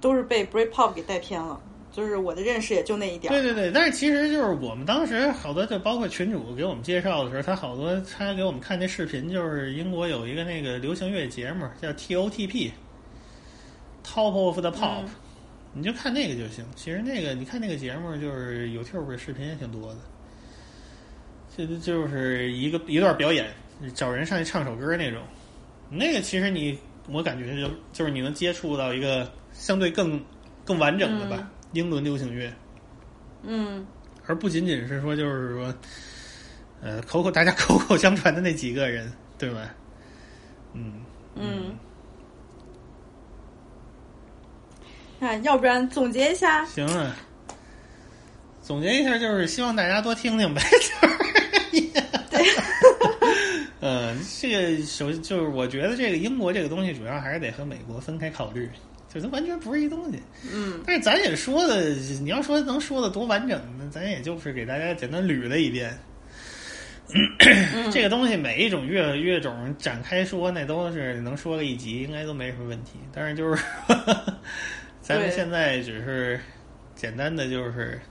[SPEAKER 1] 都是被 Britpop 给带偏了，就是我的认识也就那一点儿。
[SPEAKER 2] 对对对，但是其实就是我们当时好多，就包括群主给我们介绍的时候，他好多他给我们看那视频，就是英国有一个那个流行乐节目叫 TOTP，Top of the Pop，、你就看那个就行。其实那个你看那个节目，就是 YouTube 视频也挺多的，这就是一个一段表演，找人上去唱首歌那种。那个其实你我感觉就就是你能接触到一个相对更更完整的吧，英伦流行乐，
[SPEAKER 1] 嗯
[SPEAKER 2] 而不仅仅是说就是说，呃，口口大家口口相传的那几个人，对吧？嗯，
[SPEAKER 1] 嗯。那要不然总结一下？
[SPEAKER 2] 行啊。总结一下，就是希望大家多听听呗。
[SPEAKER 1] 对，
[SPEAKER 2] 嗯，这个首就是我觉得这个英国这个东西，主要还是得和美国分开考虑，就它完全不是一东西。
[SPEAKER 1] 嗯，
[SPEAKER 2] 但是咱也说的，你要说能说的多完整那，咱也就是给大家简单捋了一遍。这个东西每一种乐乐种展开说，那都是能说个一集，应该都没什么问题。但是就是咱们现在只是简单的就是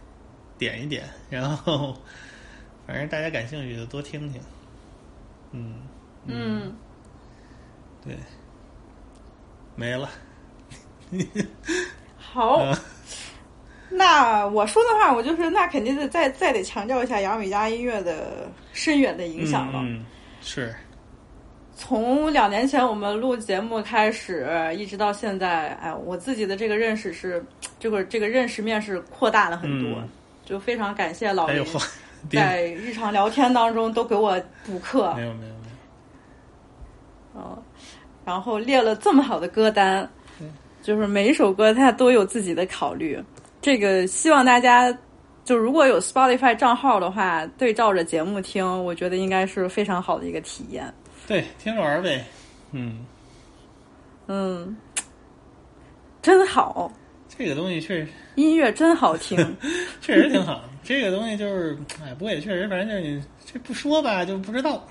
[SPEAKER 2] 点一点，然后反正大家感兴趣的多听听。嗯
[SPEAKER 1] 嗯，
[SPEAKER 2] 对，没了。
[SPEAKER 1] 好。
[SPEAKER 2] 嗯
[SPEAKER 1] 那我说的话，我就是那肯定得再再得强调一下杨美加音乐的深远的影响了。
[SPEAKER 2] 是，
[SPEAKER 1] 从两年前我们录节目开始，一直到现在，哎，我自己的这个认识是，这个这个认识面是扩大了很多，
[SPEAKER 2] 嗯。
[SPEAKER 1] 就非常感谢老林在日常聊天当中都给我补课，
[SPEAKER 2] 没有没有没有，
[SPEAKER 1] 嗯，然后列了这么好的歌单，就是每一首歌它都有自己的考虑。这个希望大家就如果有 Spotify 账号的话，对照着节目听，我觉得应该是非常好的一个体验。
[SPEAKER 2] 对，听着玩儿呗。嗯，
[SPEAKER 1] 嗯，真好，
[SPEAKER 2] 这个东西确实
[SPEAKER 1] 音乐真好听。
[SPEAKER 2] 确实挺好。这个东西就是，哎，不过也确实，反正就是你这不说吧，就不知道。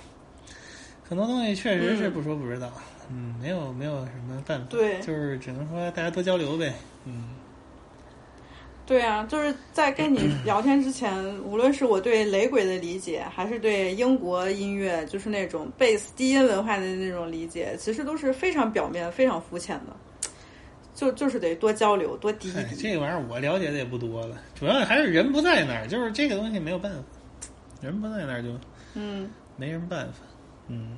[SPEAKER 2] 很多东西确实是不说不知道，嗯，没有没有什么办法，
[SPEAKER 1] 对
[SPEAKER 2] 就是只能说大家多交流呗，嗯。
[SPEAKER 1] 对啊，就是在跟你聊天之前，无论是我对雷鬼的理解，还是对英国音乐，就是那种贝斯低音文化的那种理解，其实都是非常表面、非常肤浅的。就就是得多交流，多滴一
[SPEAKER 2] 哎，
[SPEAKER 1] 滴。
[SPEAKER 2] 这个玩意儿我了解的也不多了，主要还是人不在那儿，就是这个东西没有办法，人不在那儿就
[SPEAKER 1] 嗯
[SPEAKER 2] 没什么办法，嗯。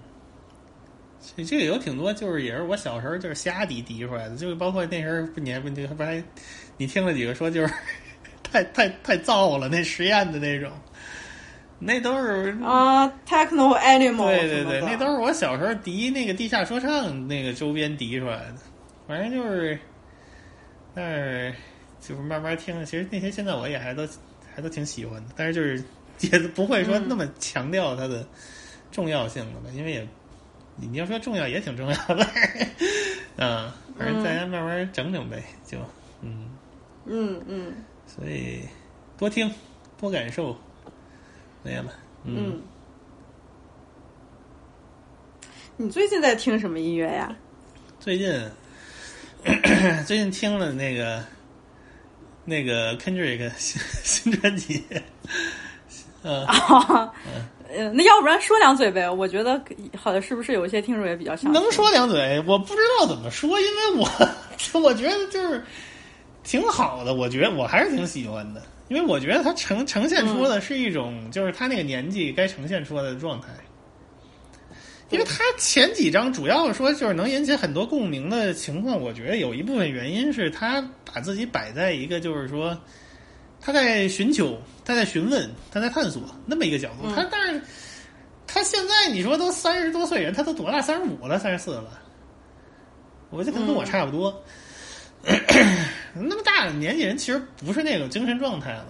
[SPEAKER 2] 这这个有挺多，就是也是我小时候就是瞎滴滴出来的，就是包括那时候不你还不你不还你听了几个说就是 太太太燥了，那实验的那种，那都是
[SPEAKER 1] 啊，Techno Animal
[SPEAKER 2] 对对对，那都是我小时候迪那个地下说唱那个周边迪出来的，反正就是，但是就是慢慢听，其实那些现在我也还都还都挺喜欢的，但是就是 也不会说那么强调它的重要性了吧，因为也你你要说重要也挺重要的，嗯，反正大家慢慢整整呗，就嗯，
[SPEAKER 1] 嗯嗯
[SPEAKER 2] 所以多听多感受，那样吧，
[SPEAKER 1] 嗯。你最近在听什么音乐呀？
[SPEAKER 2] 最近 最近听了那个那个 Kendrick 新新专辑，嗯、
[SPEAKER 1] 啊，呃，那要不然说两嘴呗？我觉得好像是不是有一些听众也比较想
[SPEAKER 2] 能说两嘴，我不知道怎么说，因为我 我觉得就是挺好的，我觉得我还是挺喜欢的，因为我觉得他呈呈现出的是一种、就是他那个年纪该呈现出来的状态。因为他前几章主要说就是能引起很多共鸣的情况，我觉得有一部分原因是他把自己摆在一个就是说他在寻求、他在询问、他在探索那么一个角度。他但是他现在你说都三十多岁人，他都多大？三十五了，三十四了，我觉得可能跟我差不多。那么大的年纪人其实不是那种精神状态了，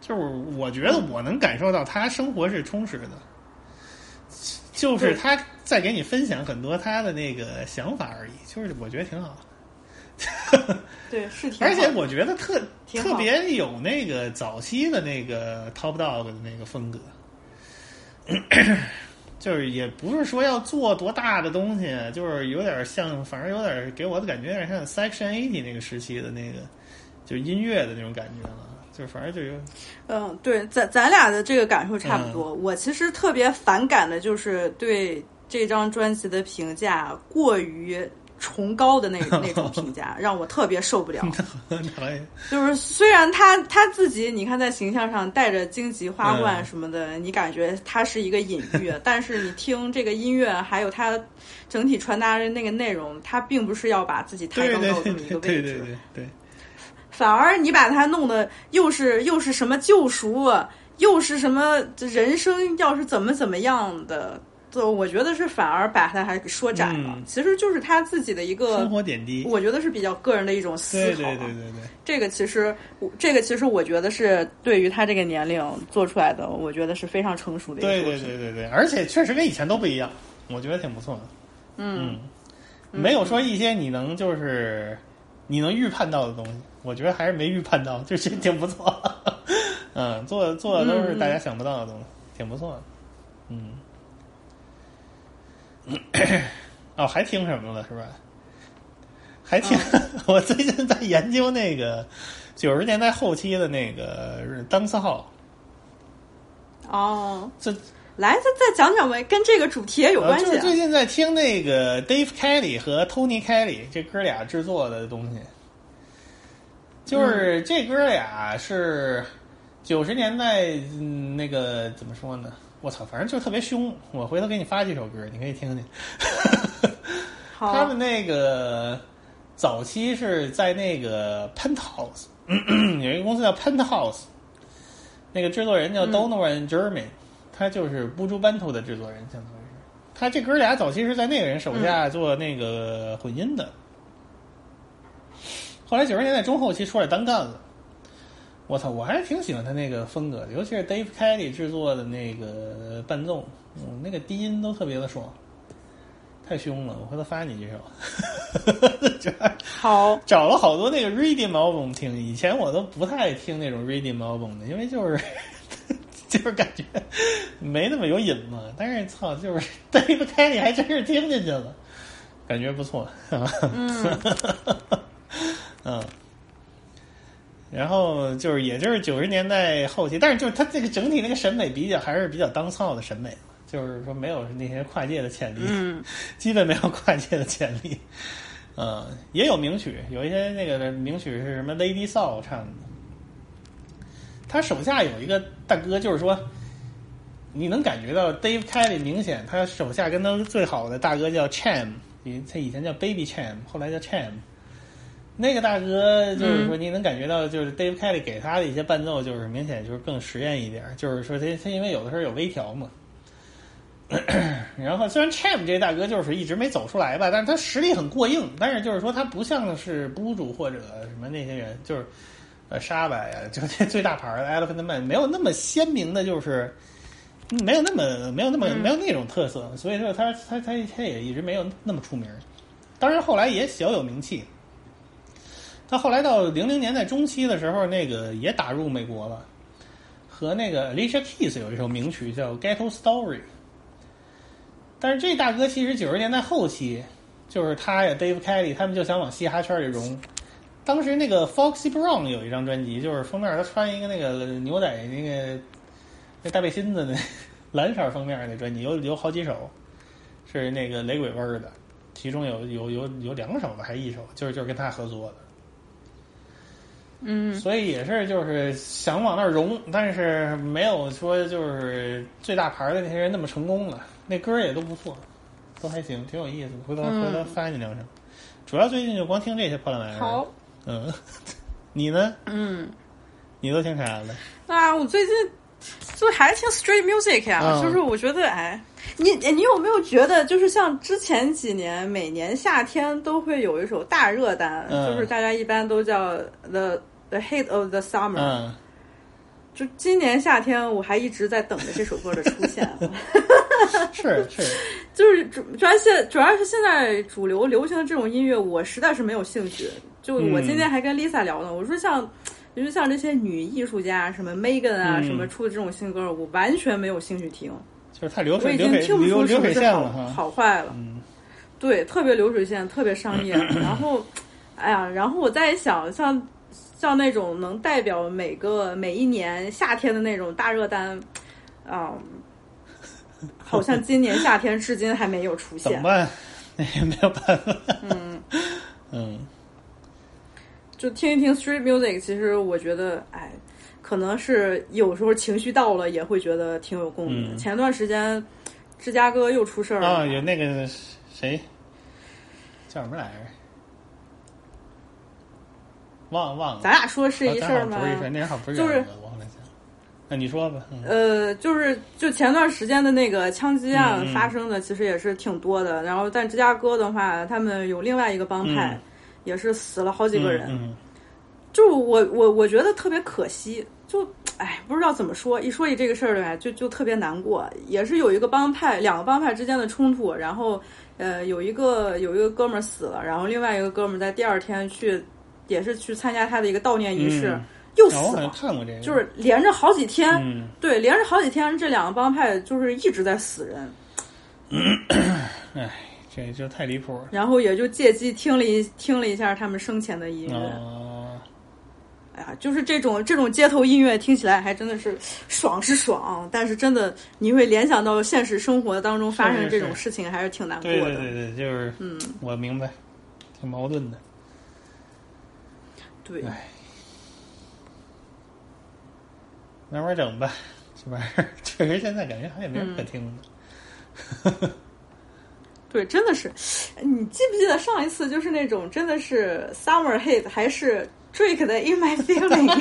[SPEAKER 2] 就是我觉得我能感受到他生活是充实的。就是他在给你分享很多他的那个想法而已，就是我觉得挺好。
[SPEAKER 1] 对，是挺好。
[SPEAKER 2] 而且我觉得特特别有那个早期的那个 Top Dog 的那个风格，就是也不是说要做多大的东西，就是有点像，反正有点给我的感觉有点像 Section Eighty 那个时期的那个，就是音乐的那种感觉了。就反正就有
[SPEAKER 1] 嗯，对，咱咱俩的这个感受差不多。我其实特别反感的就是对这张专辑的评价过于崇高的那 那种评价，让我特别受不了。就是虽然他他自己，你看在形象上带着荆棘花冠什么的，你感觉他是一个隐喻，但是你听这个音乐，还有他整体传达的那个内容，他并不是要把自己抬高到这么一个位置。
[SPEAKER 2] 对对对对。
[SPEAKER 1] 反而你把他弄得又是又是什么救赎啊，又是什么人生要是怎么怎么样的，就我觉得是反而把它还给说窄了。
[SPEAKER 2] 嗯
[SPEAKER 1] 其实就是他自己的一个
[SPEAKER 2] 生活点滴，
[SPEAKER 1] 我觉得是比较个人的一种思考对。
[SPEAKER 2] 对对对对，
[SPEAKER 1] 这个其实，这个其实我觉得是对于他这个年龄做出来的，我觉得是非常成熟的一个
[SPEAKER 2] 对对。对对对，而且确实跟以前都不一样，我觉得挺不错的。
[SPEAKER 1] 嗯，
[SPEAKER 2] 没有说一些你能就是你能预判到的东西，我觉得还是没预判到，就是 挺不错。嗯，做做的都是大家想不到的东西，挺不错的。嗯，哦，还听什么了是吧？还听，我最近在研究那个九十年代后期的那个单次号。
[SPEAKER 1] 哦，
[SPEAKER 2] 这
[SPEAKER 1] 来再再讲讲呗，跟这个主题也有关系、啊
[SPEAKER 2] 呃就是最近在听那个 Dave Kelly 和 Tony Kelly 这哥俩制作的东西，就是这哥俩是九十年代、嗯、那个怎么说呢？我操，反正就特别凶。我回头给你发几首歌，你可以听听。
[SPEAKER 1] 好
[SPEAKER 2] 他们那个早期是在那个 Penthouse 有一个公司叫 Penthouse，那个制作人叫
[SPEAKER 1] 嗯
[SPEAKER 2] Donovan Jeremy，、他就是布朱班图的制作人，相当于是。他这哥俩早期是在那个人手下做那个混音的，后来九十年代中后期出来单干了。我操，我还是挺喜欢他那个风格的，尤其是 Dave Kelly 制作的那个伴奏，嗯，那个低音都特别的爽，太凶了。我回头发你这首。
[SPEAKER 1] 好，
[SPEAKER 2] 找了好多那个 Reading album 听，以前我都不太听那种 Reading album 的，因为就是 就是感觉没那么有瘾嘛。但是操，就是 Dave Kelly 还真是听进去了，感觉不错。
[SPEAKER 1] 嗯
[SPEAKER 2] 嗯，然后就是，也就是九十年代后期，但是就是他这个整体那个审美比较还是比较当操的审美，就是说没有那些跨界的潜力，
[SPEAKER 1] 嗯，
[SPEAKER 2] 基本没有跨界的潜力。嗯，也有名曲，有一些那个名曲是什么 Lady Soul 唱的。他手下有一个大哥，就是说，你能感觉到 Dave Kelly 明显他手下跟他最好的大哥叫 Cham，他以前叫 Baby Cham，后来叫 Cham。那个大哥就是说，你能感觉到，就是 Dave Kelly 给他的一些伴奏，就是明显就是更实验一点，就是说他他因为有的时候有微调嘛。然后虽然 Cham 这大哥就是一直没走出来吧，但是他实力很过硬，但是就是说他不像是 b 主或者什么那些人，就是呃沙巴呀，就这最大牌的 Elephant Man 没有那么鲜明的，就是没有那么没有那么、没有那种特色，所以说他他他他也一直没有那么出名。当然后来也小有名气。他后来到零零年代中期的时候，那个也打入美国了，和那个 Alicia Keys 有一首名曲叫《Ghetto Story》。但是这大哥其实九十年代后期，就是他呀，Dave Kelly 他们就想往嘻哈圈里融。当时那个 Foxy Brown 有一张专辑，就是封面他穿一个那个牛仔那个那大背心子那蓝色封面那专辑，有有好几首是那个雷鬼味儿的，其中有有有有两首吧，还一首就是就是跟他合作的。
[SPEAKER 1] 嗯，
[SPEAKER 2] 所以也是就是想往那儿融，但是没有说就是最大牌的那些人那么成功了。那歌也都不错，都还行，挺有意思。回头、
[SPEAKER 1] 嗯
[SPEAKER 2] 回头发你两首。主要最近就光听这些破烂玩意儿。
[SPEAKER 1] 好，
[SPEAKER 2] 嗯，你呢？
[SPEAKER 1] 嗯，
[SPEAKER 2] 你都听啥了？
[SPEAKER 1] 啊，我最近就还听 street music 呀、
[SPEAKER 2] 嗯
[SPEAKER 1] 就是我觉得，哎，你你有没有觉得，就是像之前几年，每年夏天都会有一首大热单，
[SPEAKER 2] 嗯
[SPEAKER 1] 就是大家一般都叫 the the Heat of the summer。
[SPEAKER 2] 嗯，
[SPEAKER 1] 就今年夏天，我还一直在等着这首歌的出现。
[SPEAKER 2] 是 是，
[SPEAKER 1] 就是主主要现主要是现在主流流行的这种音乐，我实在是没有兴趣。就我
[SPEAKER 2] 嗯
[SPEAKER 1] 今天还跟 Lisa 聊呢，我说像，就是像这些女艺术家，什么 Megan 啊，
[SPEAKER 2] 嗯
[SPEAKER 1] 什么出的这种新歌，我完全没有兴趣听。
[SPEAKER 2] 就是太流
[SPEAKER 1] 我
[SPEAKER 2] 水我
[SPEAKER 1] 已经听不
[SPEAKER 2] 流流水
[SPEAKER 1] 出什么是好
[SPEAKER 2] 线了。
[SPEAKER 1] 好坏了。
[SPEAKER 2] 嗯
[SPEAKER 1] 对，特别流水线，特别商业。然后，哎呀，然后我在想，像像那种能代表每个每一年夏天的那种大热单，啊、好像今年夏天至今还没有出现。
[SPEAKER 2] 怎么办？那 也没有办法。
[SPEAKER 1] 嗯，
[SPEAKER 2] 嗯，
[SPEAKER 1] 就听一听 street music，其实我觉得，哎，可能是有时候情绪到了，也会觉得挺有共鸣前段时间，芝加哥又出事儿了，
[SPEAKER 2] 啊，有那个谁叫什么来着？
[SPEAKER 14] 忘忘了，
[SPEAKER 1] 咱俩说是一事儿吗
[SPEAKER 14] 啊咱好像不是一事儿，那好像不是
[SPEAKER 1] 就是
[SPEAKER 14] 那你说吧，嗯
[SPEAKER 1] 呃，就是就前段时间的那个枪击案发生的，其实也是挺多的。然后在芝加哥的话，他们有另外一个帮派，
[SPEAKER 14] 嗯
[SPEAKER 1] 也是死了好几个人。
[SPEAKER 14] 嗯
[SPEAKER 1] 就我我我觉得特别可惜，就哎不知道怎么说，一说起这个事儿来就就特别难过。也是有一个帮派，两个帮派之间的冲突，然后呃有一个有一个哥们儿死了，然后另外一个哥们儿在第二天去也是去参加他的一个悼念仪式，
[SPEAKER 14] 嗯
[SPEAKER 1] 又死了。
[SPEAKER 14] 看过这个，
[SPEAKER 1] 就是连着好几天，
[SPEAKER 14] 嗯
[SPEAKER 1] 对，连着好几天，这两个帮派就是一直在死人，
[SPEAKER 14] 哎，这就太离谱了。
[SPEAKER 1] 然后也就借机听了一听了一下他们生前的音乐。
[SPEAKER 14] 哦，
[SPEAKER 1] 哎呀，就是这种这种街头音乐听起来还真的是爽是爽，但是真的你会联想到现实生活当中发生这种事情，还是挺难过
[SPEAKER 14] 对
[SPEAKER 1] 的。
[SPEAKER 14] 对对对，就是，
[SPEAKER 1] 嗯，
[SPEAKER 14] 我明白，挺矛盾的。
[SPEAKER 1] 对，
[SPEAKER 14] 慢慢整吧，这玩意儿确实现在感觉好像也没人可听的。
[SPEAKER 1] 对，真的是，你记不记得上一次就是那种真的是 summer hit 还是 Drake 的 In My Feeling？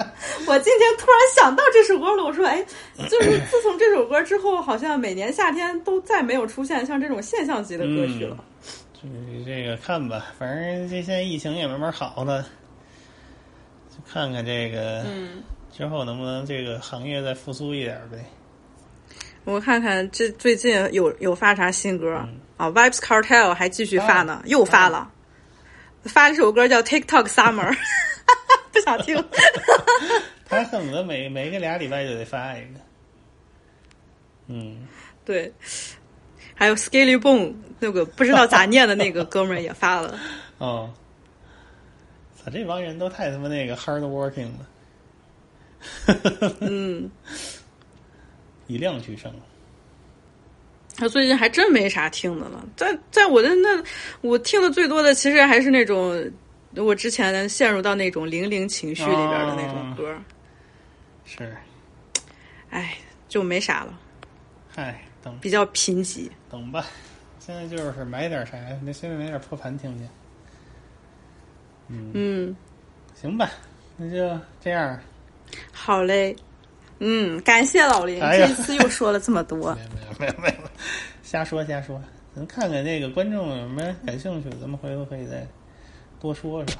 [SPEAKER 1] 我今天突然想到这首歌了，我说，哎，就是自从这首歌之后，好像每年夏天都再没有出现像这种现象级的歌曲了。
[SPEAKER 14] 就是这个看吧，反正这现在疫情也慢慢好了，就看看这个，
[SPEAKER 1] 嗯，
[SPEAKER 14] 之后能不能这个行业再复苏一点呗。
[SPEAKER 1] 我看看这最近有有发啥新歌、
[SPEAKER 14] 嗯
[SPEAKER 1] 啊？Vibes Cartel 还继续发
[SPEAKER 14] 啊
[SPEAKER 1] 呢，又发了，发了首歌叫 TikTok Summer，不想听。
[SPEAKER 14] 他恨不得每每个俩礼拜就得发一个。嗯，
[SPEAKER 1] 对，还有 Scaly Bone 那个不知道咋念的那个 哥们儿也发了。
[SPEAKER 14] 哦，操，这帮人都太他妈那个 hard working 了，
[SPEAKER 1] 嗯，
[SPEAKER 14] 以量取胜。
[SPEAKER 1] 他最近还真没啥听的了。在在我的那，我听的最多的其实还是那种我之前陷入到那种零零情绪里边的那种歌。
[SPEAKER 14] 是，
[SPEAKER 1] 哎，就没啥了，
[SPEAKER 14] 嗨，等
[SPEAKER 1] 比较贫瘠。
[SPEAKER 14] 等吧，现在就是买点啥，那现在买点破盘听听。嗯，
[SPEAKER 1] 嗯，
[SPEAKER 14] 行吧，那就这样。
[SPEAKER 1] 好嘞。嗯，感谢老林，
[SPEAKER 14] 哎
[SPEAKER 1] 这次又说了这么多。
[SPEAKER 14] 没有没有，瞎说瞎说。咱看看那个观众有什么感兴趣，咱们回头可以再多说说。